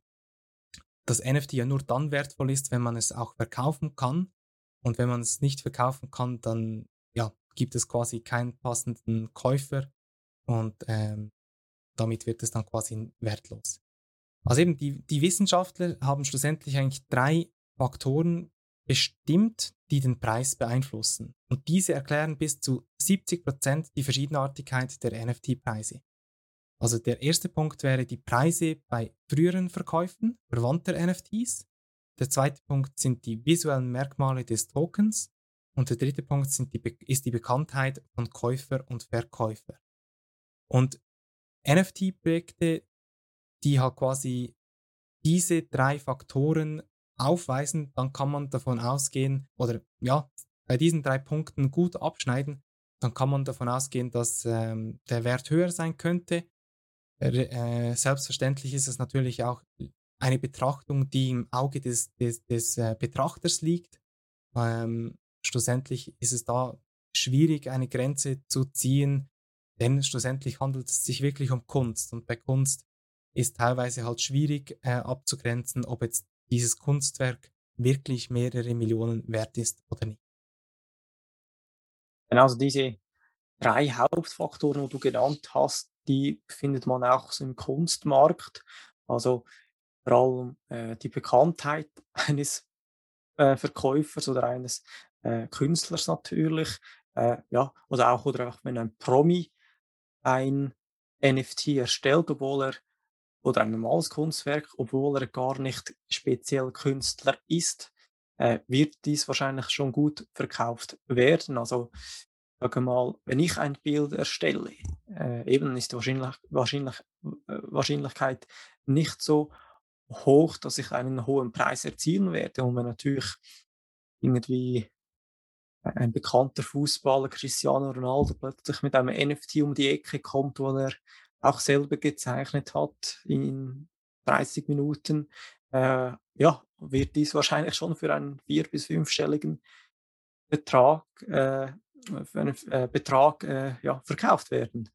das NFT ja nur dann wertvoll ist, wenn man es auch verkaufen kann. Und wenn man es nicht verkaufen kann, dann ja, gibt es quasi keinen passenden Käufer und ähm, damit wird es dann quasi wertlos. Also eben die, die Wissenschaftler haben schlussendlich eigentlich drei Faktoren bestimmt, die den Preis beeinflussen. Und diese erklären bis zu 70 Prozent die Verschiedenartigkeit der NFT-Preise. Also der erste Punkt wäre die Preise bei früheren Verkäufen verwandter NFTs. Der zweite Punkt sind die visuellen Merkmale des Tokens. Und der dritte Punkt die, ist die Bekanntheit von Käufer und Verkäufer. Und NFT-Projekte, die halt quasi diese drei Faktoren aufweisen, dann kann man davon ausgehen, oder ja, bei diesen drei Punkten gut abschneiden, dann kann man davon ausgehen, dass ähm, der Wert höher sein könnte äh, selbstverständlich ist es natürlich auch eine Betrachtung, die im Auge des, des, des äh, Betrachters liegt. Ähm, schlussendlich ist es da schwierig, eine Grenze zu ziehen, denn schlussendlich handelt es sich wirklich um Kunst. Und bei Kunst ist teilweise halt schwierig äh, abzugrenzen, ob jetzt dieses Kunstwerk wirklich mehrere Millionen wert ist oder nicht. Also diese drei Hauptfaktoren, die du genannt hast, die findet man auch im Kunstmarkt. Also vor allem äh, die Bekanntheit <laughs> eines äh, Verkäufers oder eines äh, Künstlers natürlich. Äh, ja, oder auch, oder auch wenn ein Promi ein NFT erstellt, obwohl er oder ein normales Kunstwerk, obwohl er gar nicht speziell Künstler ist, äh, wird dies wahrscheinlich schon gut verkauft werden. Also sage mal, wenn ich ein Bild erstelle, äh, eben ist die Wahrscheinlich, Wahrscheinlich, äh, Wahrscheinlichkeit nicht so hoch, dass ich einen hohen Preis erzielen werde. Und wenn natürlich irgendwie ein bekannter Fußballer, Cristiano Ronaldo, plötzlich mit einem NFT um die Ecke kommt, wo er auch selber gezeichnet hat in 30 Minuten, äh, ja, wird dies wahrscheinlich schon für einen vier- bis fünfstelligen Betrag, äh, einen äh, Betrag äh, ja, verkauft werden.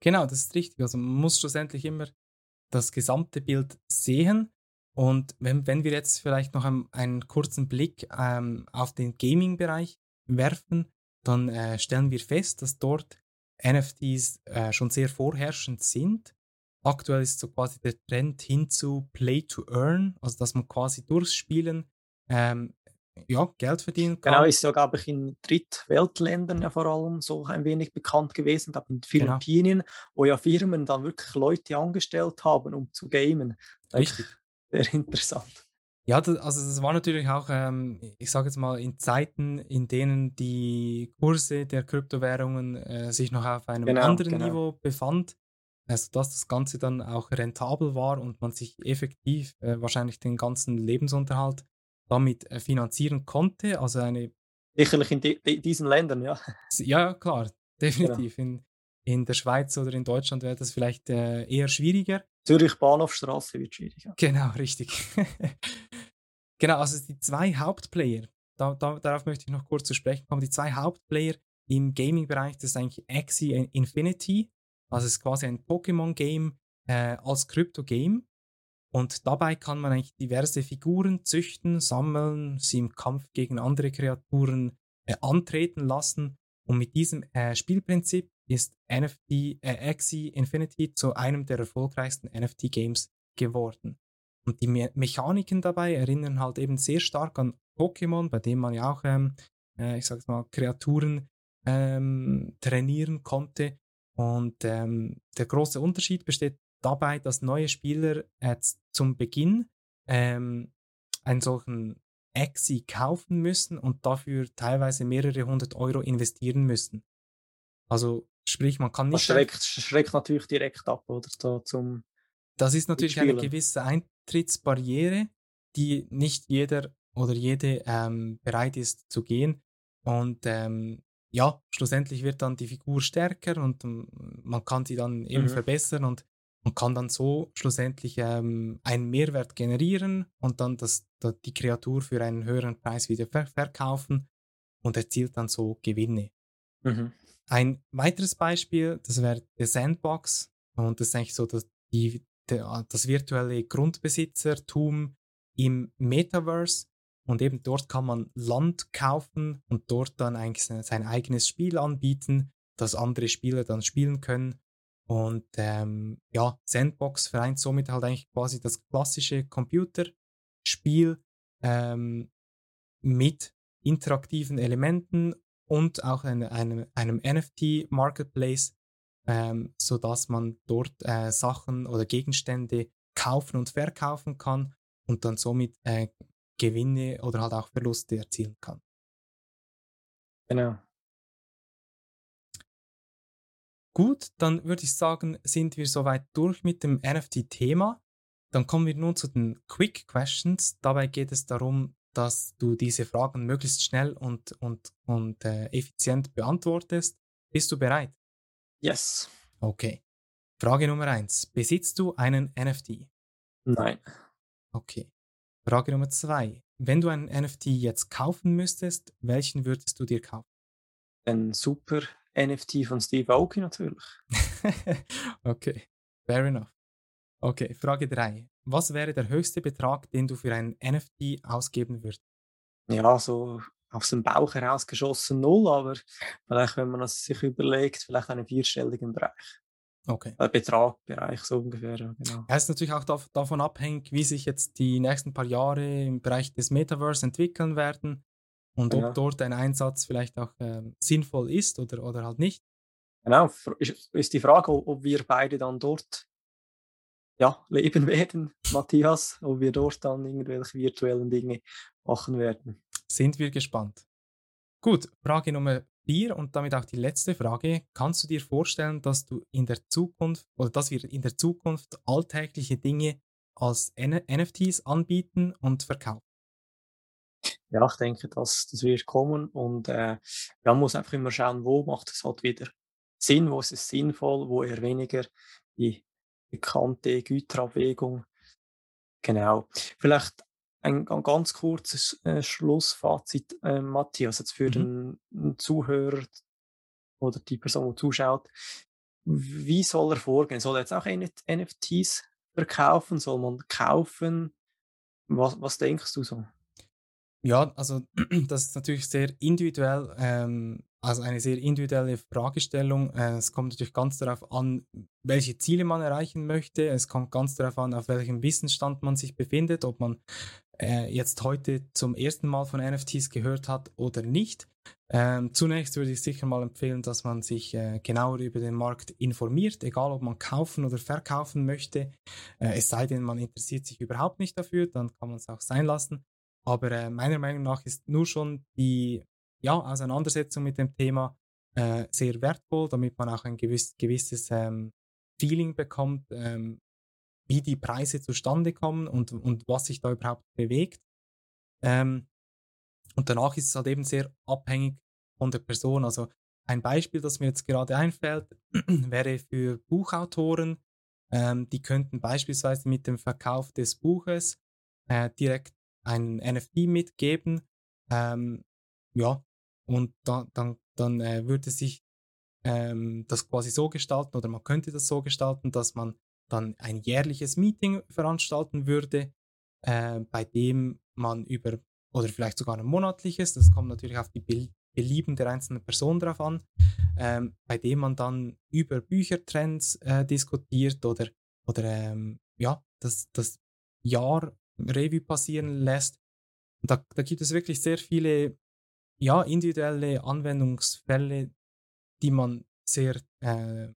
Genau, das ist richtig. Also man muss schlussendlich immer das gesamte Bild sehen. Und wenn, wenn wir jetzt vielleicht noch einen, einen kurzen Blick ähm, auf den Gaming-Bereich werfen, dann äh, stellen wir fest, dass dort NFTs äh, schon sehr vorherrschend sind. Aktuell ist so quasi der Trend hin zu Play to Earn, also dass man quasi durchs Spielen ähm, ja, Geld verdienen kann. Genau, ist ja, glaube ich, in Drittweltländern ja vor allem so ein wenig bekannt gewesen, glaube in den genau. Philippinen, genau. wo ja Firmen dann wirklich Leute angestellt haben, um zu gamen. Richtig. Sehr interessant. Ja, das, also das war natürlich auch, ähm, ich sage jetzt mal, in Zeiten, in denen die Kurse der Kryptowährungen äh, sich noch auf einem genau, anderen genau. Niveau befand, also dass das Ganze dann auch rentabel war und man sich effektiv äh, wahrscheinlich den ganzen Lebensunterhalt damit äh, finanzieren konnte. Also eine. Sicherlich in die, diesen Ländern, ja. Ja, klar, definitiv. Genau. In, in der Schweiz oder in Deutschland wäre das vielleicht äh, eher schwieriger. Zürich Bahnhofstraße wird schwieriger. Genau, <laughs> richtig. genau, also die zwei Hauptplayer, da, da, darauf möchte ich noch kurz zu sprechen kommen. Die zwei Hauptplayer im Gaming-Bereich, das ist eigentlich Axie Infinity. Also es ist quasi ein Pokémon-Game äh, als Krypto-Game. Und dabei kann man eigentlich diverse Figuren züchten, sammeln, sie im Kampf gegen andere Kreaturen äh, antreten lassen. Und mit diesem äh, Spielprinzip ist NFT, äh, Axie Infinity zu einem der erfolgreichsten NFT-Games geworden. Und die Me Mechaniken dabei erinnern halt eben sehr stark an Pokémon, bei dem man ja auch, ähm, äh, ich sag's mal, Kreaturen ähm, trainieren konnte. Und ähm, der große Unterschied besteht dabei, dass neue Spieler jetzt zum Beginn ähm, einen solchen Axie kaufen müssen und dafür teilweise mehrere hundert Euro investieren müssen. Also sprich, man kann nicht. Das schreckt, schreckt natürlich direkt ab, oder? Da zum das ist natürlich eine gewisse Eintrittsbarriere, die nicht jeder oder jede ähm, bereit ist zu gehen. Und ähm, ja, schlussendlich wird dann die Figur stärker und um, man kann sie dann eben mhm. verbessern und und kann dann so schlussendlich ähm, einen Mehrwert generieren und dann das, das, die Kreatur für einen höheren Preis wieder ver verkaufen und erzielt dann so Gewinne. Mhm. Ein weiteres Beispiel, das wäre der Sandbox. Und das ist eigentlich so das, die, der, das virtuelle Grundbesitzertum im Metaverse. Und eben dort kann man Land kaufen und dort dann eigentlich sein eigenes Spiel anbieten, das andere Spieler dann spielen können. Und ähm, ja, Sandbox vereint somit halt eigentlich quasi das klassische Computerspiel ähm, mit interaktiven Elementen und auch eine, einem, einem NFT-Marketplace, ähm, sodass man dort äh, Sachen oder Gegenstände kaufen und verkaufen kann und dann somit äh, Gewinne oder halt auch Verluste erzielen kann. Genau. Gut, dann würde ich sagen, sind wir soweit durch mit dem NFT-Thema. Dann kommen wir nun zu den Quick Questions. Dabei geht es darum, dass du diese Fragen möglichst schnell und, und, und äh, effizient beantwortest. Bist du bereit? Yes. Okay. Frage Nummer eins. Besitzt du einen NFT? Nein. Okay. Frage Nummer zwei. Wenn du einen NFT jetzt kaufen müsstest, welchen würdest du dir kaufen? Ein super NFT von Steve Aoki natürlich. <laughs> okay, fair enough. Okay, Frage 3. Was wäre der höchste Betrag, den du für ein NFT ausgeben würdest? Ja, so aus dem Bauch heraus geschossen null, aber vielleicht, wenn man es sich überlegt, vielleicht einen vierstelligen Bereich. Okay. Äh, Betragbereich, so ungefähr, ja, genau. Ja, ist natürlich auch dav davon abhängig, wie sich jetzt die nächsten paar Jahre im Bereich des Metaverse entwickeln werden und Genau. ob dort ein Einsatz vielleicht auch ähm, sinnvoll ist oder, oder halt nicht. Genau, ist, ist die Frage, ob wir beide dann dort ja, leben <laughs> werden, Matthias, ob wir dort dann irgendwelche virtuellen Dinge machen werden. Sind wir gespannt. Gut, Frage Nummer 4 und damit auch die letzte Frage. Kannst du dir vorstellen, dass du in der Zukunft oder dass wir in der Zukunft alltägliche Dinge als N NFTs anbieten und verkaufen? Ja, ich denke, das, das wird kommen und äh, man muss einfach immer schauen, wo macht es halt wieder Sinn, wo ist es sinnvoll, wo eher weniger die bekannte Güterabwägung. Genau. Vielleicht ein, ga- ganz kurzes äh, Schlussfazit, äh, Matthias, jetzt für Mhm. den, Zuhörer oder die Person, die zuschaut. Wie soll er vorgehen? Soll er jetzt auch NF- NFTs verkaufen? Soll man kaufen? Was, was denkst du so? Ja, also <clears throat> das ist natürlich sehr individuell, ähm, also eine sehr individuelle Fragestellung. Äh, es kommt natürlich ganz darauf an, welche Ziele man erreichen möchte. Es kommt ganz darauf an, auf welchem Wissensstand man sich befindet, ob man äh, jetzt heute zum ersten Mal von NFTs gehört hat oder nicht. Ähm, zunächst würde ich sicher mal empfehlen, dass man sich äh, genauer über den Markt informiert, egal ob man kaufen oder verkaufen möchte. Äh, es sei denn, man interessiert sich überhaupt nicht dafür, dann kann man es auch sein lassen. Aber äh, meiner Meinung nach ist nur schon die ja, Auseinandersetzung mit dem Thema äh, sehr wertvoll, damit man auch ein gewiss, gewisses ähm, Feeling bekommt, ähm, wie die Preise zustande kommen und, und was sich da überhaupt bewegt. Ähm, und danach ist es halt eben sehr abhängig von der Person. Also ein Beispiel, das mir jetzt gerade einfällt, <clears throat> wäre für Buchautoren. Ähm, die könnten beispielsweise mit dem Verkauf des Buches äh, direkt einen NFT mitgeben. Ähm, ja, und da, dann, dann äh, würde sich ähm, das quasi so gestalten oder man könnte das so gestalten, dass man dann ein jährliches Meeting veranstalten würde, äh, bei dem man über, oder vielleicht sogar ein monatliches, das kommt natürlich auf die Be Belieben der einzelnen Person drauf an, ähm, bei dem man dann über Büchertrends äh, diskutiert oder, oder ähm, ja, das, das Jahr Revue passieren lässt. Da, da gibt es wirklich sehr viele ja, individuelle Anwendungsfälle, die man sehr äh,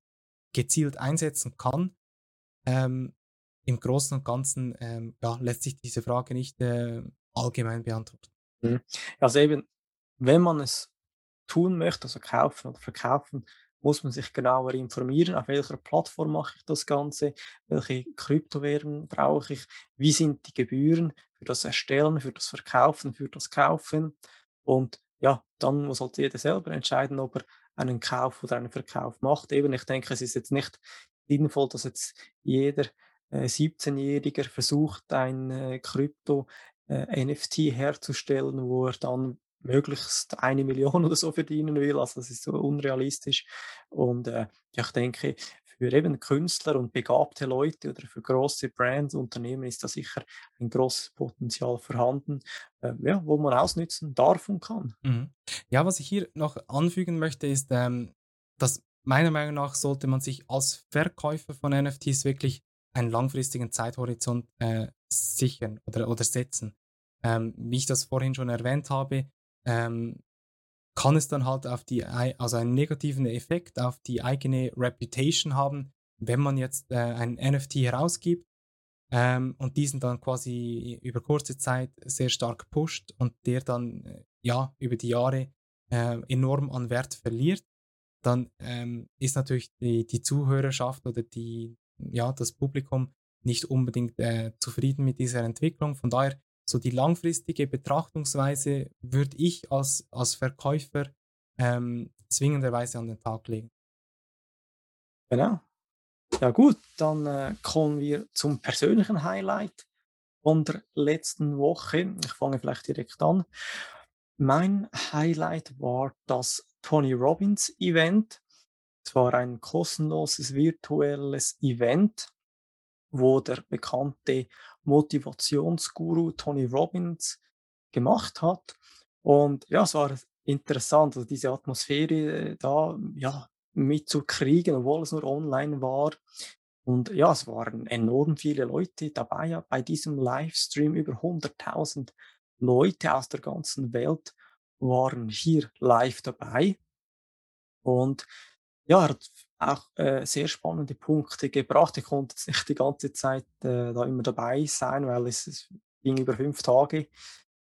gezielt einsetzen kann. Ähm, Im Großen und Ganzen ähm, ja, lässt sich diese Frage nicht äh, allgemein beantworten. Mhm. Also eben, wenn man es tun möchte, also kaufen oder verkaufen, muss man sich genauer informieren, auf welcher Plattform mache ich das Ganze, welche Kryptowährungen brauche ich, wie sind die Gebühren für das Erstellen, für das Verkaufen, für das Kaufen. Und ja, dann muss halt jeder selber entscheiden, ob er einen Kauf oder einen Verkauf macht. Eben, ich denke, es ist jetzt nicht sinnvoll, dass jetzt jeder äh, 17-Jähriger versucht, ein äh, Krypto äh, NFT herzustellen, wo er dann möglichst eine Million <laughs> oder so verdienen will. Also das ist so unrealistisch. Und äh, ich denke, für eben Künstler und begabte Leute oder für große Brands, Unternehmen ist da sicher ein großes Potenzial vorhanden, äh, ja, wo man ausnützen darf und kann. Mhm. Ja, was ich hier noch anfügen möchte, ist, ähm, dass meiner Meinung nach sollte man sich als Verkäufer von NFTs wirklich einen langfristigen Zeithorizont äh, sichern oder, oder setzen. Ähm, wie ich das vorhin schon erwähnt habe, ähm, kann es dann halt auf die, also einen negativen Effekt auf die eigene Reputation haben, wenn man jetzt äh, einen NFT herausgibt ähm, und diesen dann quasi über kurze Zeit sehr stark pusht und der dann äh, ja über die Jahre äh, enorm an Wert verliert, dann ähm, ist natürlich die, die Zuhörerschaft oder die, ja, das Publikum nicht unbedingt äh, zufrieden mit dieser Entwicklung. Von daher, so die langfristige Betrachtungsweise würde ich als, als Verkäufer ähm, zwingenderweise an den Tag legen. Genau. Ja gut, dann äh, kommen wir zum persönlichen Highlight von der letzten Woche. Ich fange vielleicht direkt an. Mein Highlight war das Tony Robbins Event. Es war ein kostenloses virtuelles Event, wo der bekannte Motivationsguru Tony Robbins gemacht hat. Und ja, es war interessant, also diese Atmosphäre äh, da ja, mitzukriegen, obwohl es nur online war. Und ja, es waren enorm viele Leute dabei ja, bei diesem Livestream. Über 100.000 Leute aus der ganzen Welt waren hier live dabei. Und ja, er hat auch äh, sehr spannende Punkte gebracht. Ich konnte jetzt nicht die ganze Zeit äh, da immer dabei sein, weil es, es ging über fünf Tage.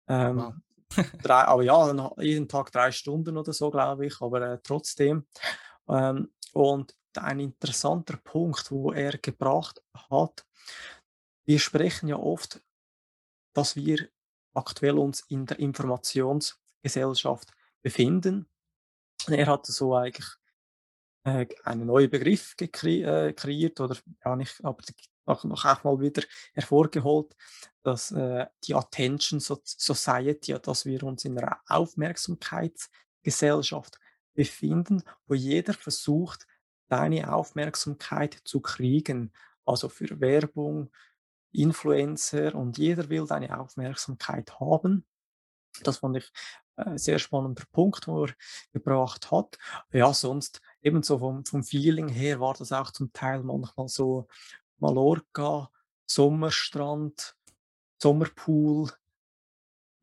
Ähm, wow. <laughs> drei, aber ja, jeden Tag drei Stunden oder so, glaube ich, aber äh, trotzdem. Ähm, und ein interessanter Punkt, wo er gebracht hat, wir sprechen ja oft, dass wir aktuell uns in der Informationsgesellschaft befinden. Er hat so eigentlich äh, einen neuen Begriff äh, kreiert oder ja nicht, aber noch, noch auch mal wieder hervorgeholt, dass äh, die Attention Society, dass wir uns in einer Aufmerksamkeitsgesellschaft befinden, wo jeder versucht, deine Aufmerksamkeit zu kriegen. Also für Werbung, Influencer und jeder will deine Aufmerksamkeit haben. Das fand ich ein äh, sehr spannender Punkt, wo er gebracht hat. Ja, sonst ebenso vom, vom Feeling her war das auch zum Teil manchmal so Mallorca, Sommerstrand, Sommerpool,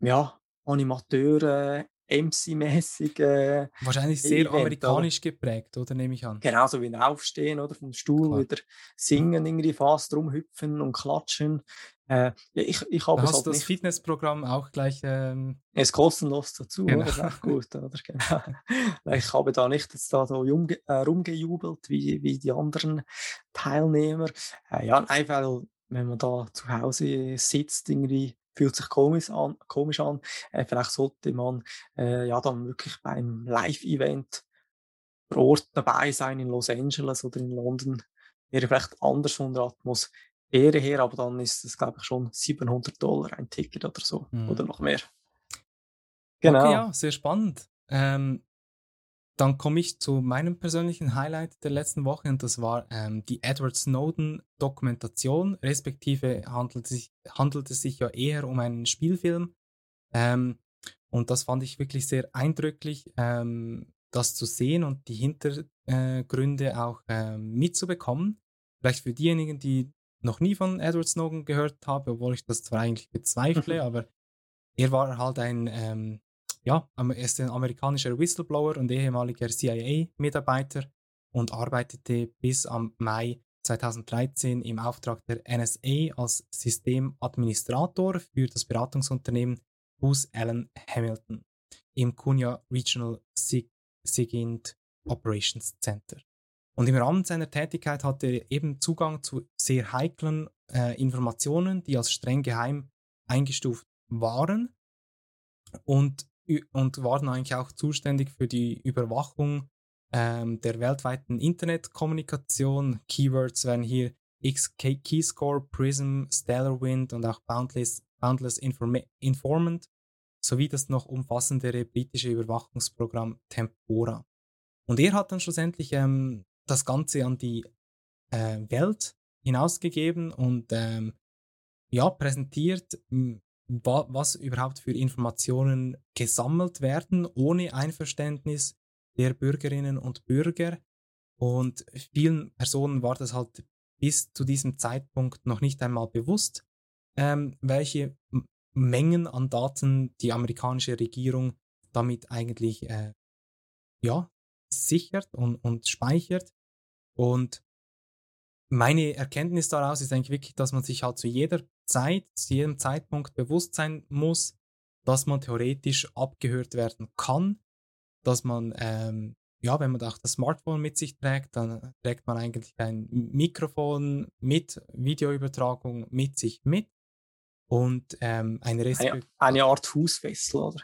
ja, Animateure, MC-mäßig. Äh, Wahrscheinlich sehr Event, amerikanisch oder? geprägt, oder nehme ich an? Genauso wie ein Aufstehen oder vom Stuhl Klar. wieder singen, irgendwie fast rumhüpfen und klatschen. Äh, ich, ich habe hast halt das nicht... Fitnessprogramm auch gleich. Ähm... ist kostenlos dazu, genau. das ist auch gut. Oder? <laughs> Genau. ich habe da nicht jetzt da so rumge äh, rumgejubelt wie, wie die anderen Teilnehmer. Äh, ja, einfach, wenn man da zu Hause sitzt, irgendwie fühlt sich komisch an. Komisch an. Äh, vielleicht sollte man äh, ja dann wirklich beim Live-Event vor Ort dabei sein in Los Angeles oder in London. Wäre vielleicht anders von der Atmosphäre her, aber dann ist es, glaube ich, schon 700 Dollar ein Ticket oder so mhm. oder noch mehr. Genau. Okay, ja, sehr spannend. Ähm, dann komme ich zu meinem persönlichen Highlight der letzten Woche und das war ähm, die Edward Snowden Dokumentation, respektive handelt es, sich, handelt es sich ja eher um einen Spielfilm. Ähm, und das fand ich wirklich sehr eindrücklich, ähm, das zu sehen und die Hintergründe auch ähm, mitzubekommen. Vielleicht für diejenigen, die noch nie von Edward Snowden gehört haben, obwohl ich das zwar eigentlich bezweifle, aber er war halt ein ähm, ja, er ist ein amerikanischer Whistleblower und ehemaliger CIA-Mitarbeiter und arbeitete bis am Mai 2013 im Auftrag der NSA als Systemadministrator für das Beratungsunternehmen Booz Allen Hamilton im Cunha Regional SIGINT Operations Center. Und im Rahmen seiner Tätigkeit hatte er eben Zugang zu sehr heiklen äh, Informationen, die als streng geheim eingestuft waren. Und und waren eigentlich auch zuständig für die Überwachung ähm, der weltweiten Internetkommunikation. Keywords wären hier X-Keyscore, Prism, Stellarwind und auch Boundless, Boundless Informa Informant sowie das noch umfassendere britische Überwachungsprogramm Tempora. Und er hat dann schlussendlich ähm, das Ganze an die äh, Welt hinausgegeben und ähm, ja, präsentiert, was überhaupt für Informationen gesammelt werden, ohne Einverständnis der Bürgerinnen und Bürger. Und vielen Personen war das halt bis zu diesem Zeitpunkt noch nicht einmal bewusst, ähm, welche Mengen an Daten die amerikanische Regierung damit eigentlich äh, ja, sichert und, und speichert. Und meine Erkenntnis daraus ist eigentlich wirklich, dass man sich halt zu jeder Zeit, zu jedem Zeitpunkt bewusst sein muss, dass man theoretisch abgehört werden kann, dass man, ähm, ja, wenn man auch das Smartphone mit sich trägt, dann trägt man eigentlich ein Mikrofon mit Videoübertragung mit sich mit und ähm, eine, eine, eine Art Fußfessel, oder?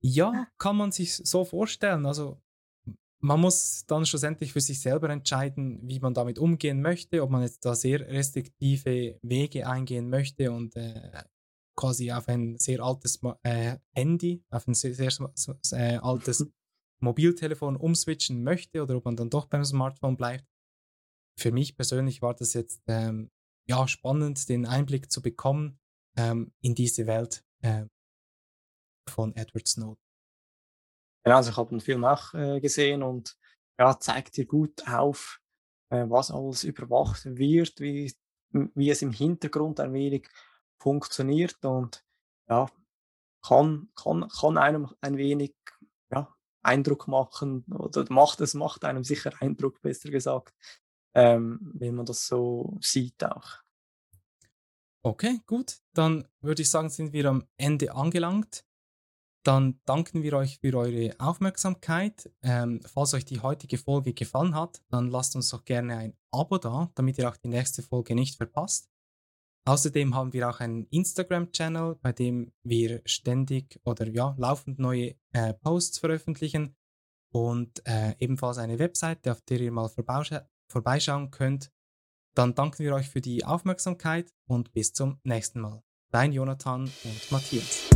Ja, kann man sich so vorstellen. Also man muss dann schlussendlich für sich selber entscheiden, wie man damit umgehen möchte, ob man jetzt da sehr restriktive Wege eingehen möchte und äh, quasi auf ein sehr altes äh, Handy, auf ein sehr, sehr äh, altes <laughs> Mobiltelefon umswitchen möchte oder ob man dann doch beim Smartphone bleibt. Für mich persönlich war das jetzt ähm, ja, spannend, den Einblick zu bekommen ähm, in diese Welt äh, von Edward Snowden. Ja, also ich habe den Film auch äh, gesehen und ja, zeigt dir gut auf, äh, was alles überwacht wird, wie, wie es im Hintergrund ein wenig funktioniert und ja, kann, kann, kann einem ein wenig ja, Eindruck machen oder macht es macht einem sicher Eindruck, besser gesagt, ähm, wenn man das so sieht auch. Okay, gut. Dann würde ich sagen, sind wir am Ende angelangt. Dann danken wir euch für eure Aufmerksamkeit. Ähm, falls euch die heutige Folge gefallen hat, dann lasst uns doch gerne ein Abo da, damit ihr auch die nächste Folge nicht verpasst. Außerdem haben wir auch einen Instagram-Channel, bei dem wir ständig oder ja, laufend neue äh, Posts veröffentlichen und äh, ebenfalls eine Webseite, auf der ihr mal vorbeischauen könnt. Dann danken wir euch für die Aufmerksamkeit und bis zum nächsten Mal. Dein Jonathan und Matthias.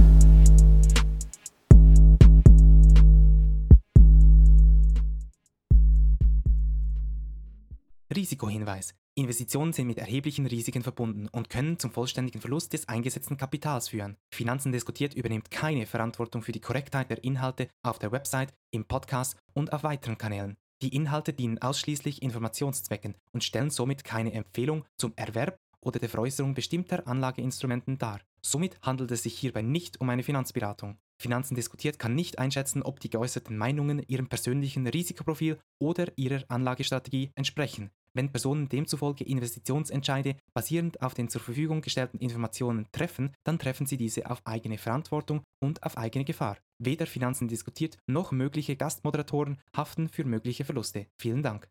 Risikohinweis. Investitionen sind mit erheblichen Risiken verbunden und können zum vollständigen Verlust des eingesetzten Kapitals führen. Finanzen diskutiert übernimmt keine Verantwortung für die Korrektheit der Inhalte auf der Website, im Podcast und auf weiteren Kanälen. Die Inhalte dienen ausschließlich Informationszwecken und stellen somit keine Empfehlung zum Erwerb oder der Veräußerung bestimmter Anlageinstrumenten dar. Somit handelt es sich hierbei nicht um eine Finanzberatung. Finanzen diskutiert kann nicht einschätzen, ob die geäußerten Meinungen ihrem persönlichen Risikoprofil oder ihrer Anlagestrategie entsprechen. Wenn Personen demzufolge Investitionsentscheide basierend auf den zur Verfügung gestellten Informationen treffen, dann treffen sie diese auf eigene Verantwortung und auf eigene Gefahr. Weder Finanzen diskutiert noch mögliche Gastmoderatoren haften für mögliche Verluste. Vielen Dank.